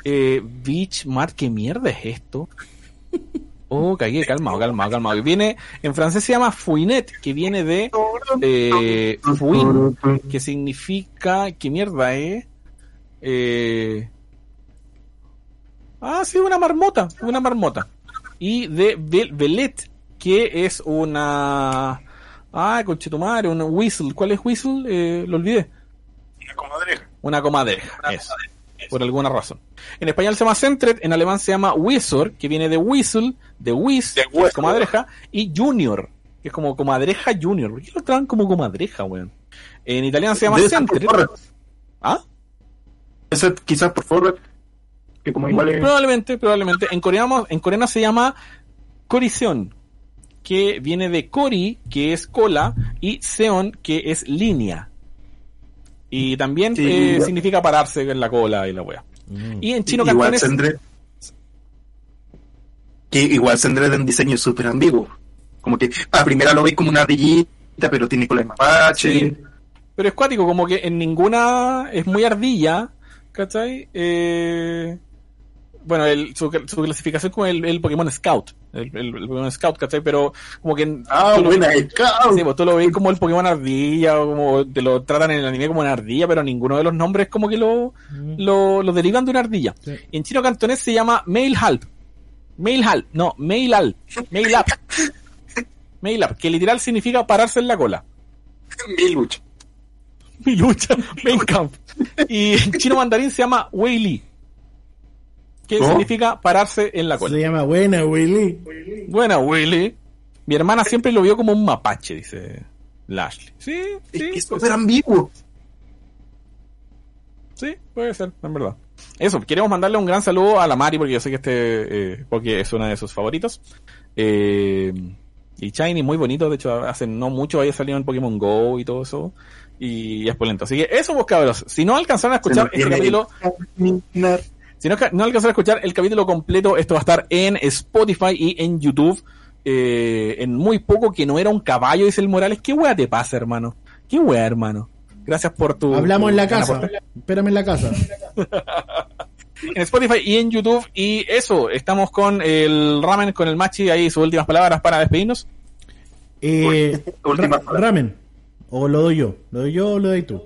eh, Beach Mart, ¿qué mierda es esto? Oh, cagué, calmado, calmado, calmado. Viene, en francés se llama Fuinet, que viene de eh, Fuin, que significa, ¿qué mierda es? Eh, ah, sí, una marmota, una marmota. Y de Vel- Velet, que es una... Ah, conchetumare, un whistle. ¿Cuál es whistle? Eh, lo olvidé. Una comadreja. Una comadreja, eso, por alguna razón. En español se llama Centret, en alemán se llama Wizard, que viene de whistle, de whiz, De que es comadreja, y Junior, que es como comadreja Junior. ¿Por qué lo traen como comadreja, weón? En italiano se llama. Forward. ¿Ah? Ser quizás por forward. Que como igual es... Probablemente, probablemente. En coreano, en coreano se llama Corición, que viene de Kori, que es cola, y Seon, que es línea. Y también Sí, eh, igual. significa pararse en la cola y la wea. Y en chino igual cantonés... Sendred. Que igual Sendred en diseño es súper ambiguo. Como que a primera lo veis como una ardillita, pero tiene cola de mapache. Sí. Pero es cuático, como que en ninguna es muy ardilla, ¿cachai? Eh, bueno, el, su, su clasificación como el, el Pokémon Scout, el, el- el Pokémon Scout, ¿cachai? Pero como que... en- Ah, tú buena, Scout. Sí, pues tú lo ves como el Pokémon ardilla, o como te lo tratan en el anime como una ardilla, pero ninguno de los nombres como que lo, lo, lo derivan de una ardilla. Sí. En chino cantonés se llama Mail Halp. Mail Halp, no, Mail Al. Mail Up. Mail Up, que literal significa pararse en la cola. Miluch. Mi lucha, Main Camp. Y en chino mandarín se llama Wei Li. Que ¿Cómo? significa pararse en la Se cola. llama Buena Willy. Buena, Li. Mi hermana siempre lo vio como un mapache, dice Lashley. Sí, Es sí, que es súper ambiguo. Sí, puede ser, en verdad. eso, queremos mandarle un gran saludo a la Mari, porque yo sé que este, eh, porque es una de sus favoritos. Eh, y Shiny, muy bonito, de hecho, hace no mucho había salido en Pokémon Go y todo eso. Y es polento. Así que eso, vos cabros. Si no alcanzaron a escuchar este capítulo, si no, no a escuchar el capítulo completo, esto va a estar en Spotify y en YouTube. Eh, en muy poco que no era un caballo, dice el Morales. ¿Qué wea te pasa, hermano? ¿Qué wea, hermano? Gracias por tu. Hablamos tu en la casa. Espérame en la casa. En Spotify y en YouTube. Y eso, estamos con el Ramen, con el Machi. Ahí sus últimas palabras para despedirnos. Eh, ra- ramen. O lo doy yo. ¿Lo doy yo o lo doy tú?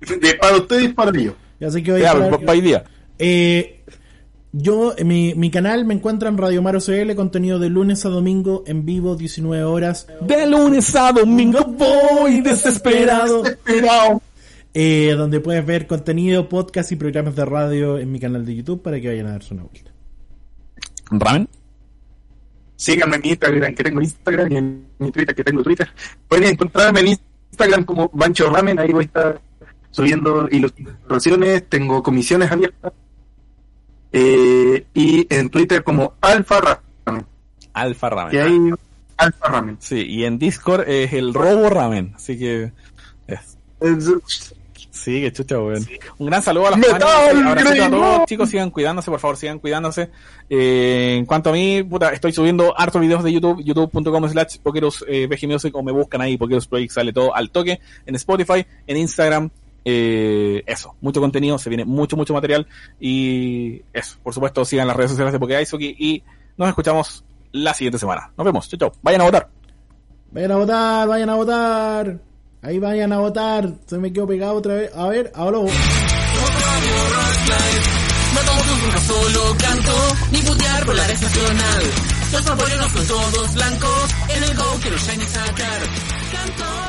De para ustedes y para yo. Ya sé que voy Ya, a hoy día. Eh, yo, en mi, mi canal me encuentran Radio Maro CL, contenido de lunes a domingo en vivo, 19 horas. De lunes a domingo voy desesperado. Esperado. eh, donde puedes ver contenido, podcast y programas de radio en mi canal de YouTube para que vayan a darse una vuelta. Ramen. Síganme en mi Instagram, que tengo Instagram, y en mi Twitter, que tengo Twitter. Pueden encontrarme en Instagram como Bancho Ramen, ahí voy a estar subiendo ilustraciones, tengo comisiones abiertas. Eh, y en Twitter como Alfa Ramen, Alfa Ramen. que hay Alfa Ramen. Sí, y en Discord es el Robo Ramen. Así que. es- Sí, que chucha, weón. Un gran saludo a los. Abracito a todos, chicos. Sigan cuidándose, por favor, sigan cuidándose. Eh, en cuanto a mí, puta, estoy subiendo hartos videos de YouTube, youtube.com slash Pokeros eh, o me buscan ahí, Pokeros Project, sale todo al toque. En Spotify, en Instagram, eh, eso, mucho contenido, se viene mucho, mucho material. Y eso, por supuesto, sigan las redes sociales de Pokeizuki y nos escuchamos la siguiente semana. Nos vemos, chau, chau. Vayan a votar. Vayan a votar, vayan a votar. Ahí vayan a votar. Se me quedó pegado otra vez. A ver, ahora. No tomo tus nunca solo canto, ni putear por la red nacional. Los apoyos son todos blancos, en el go quiero shiny sacar. Canto,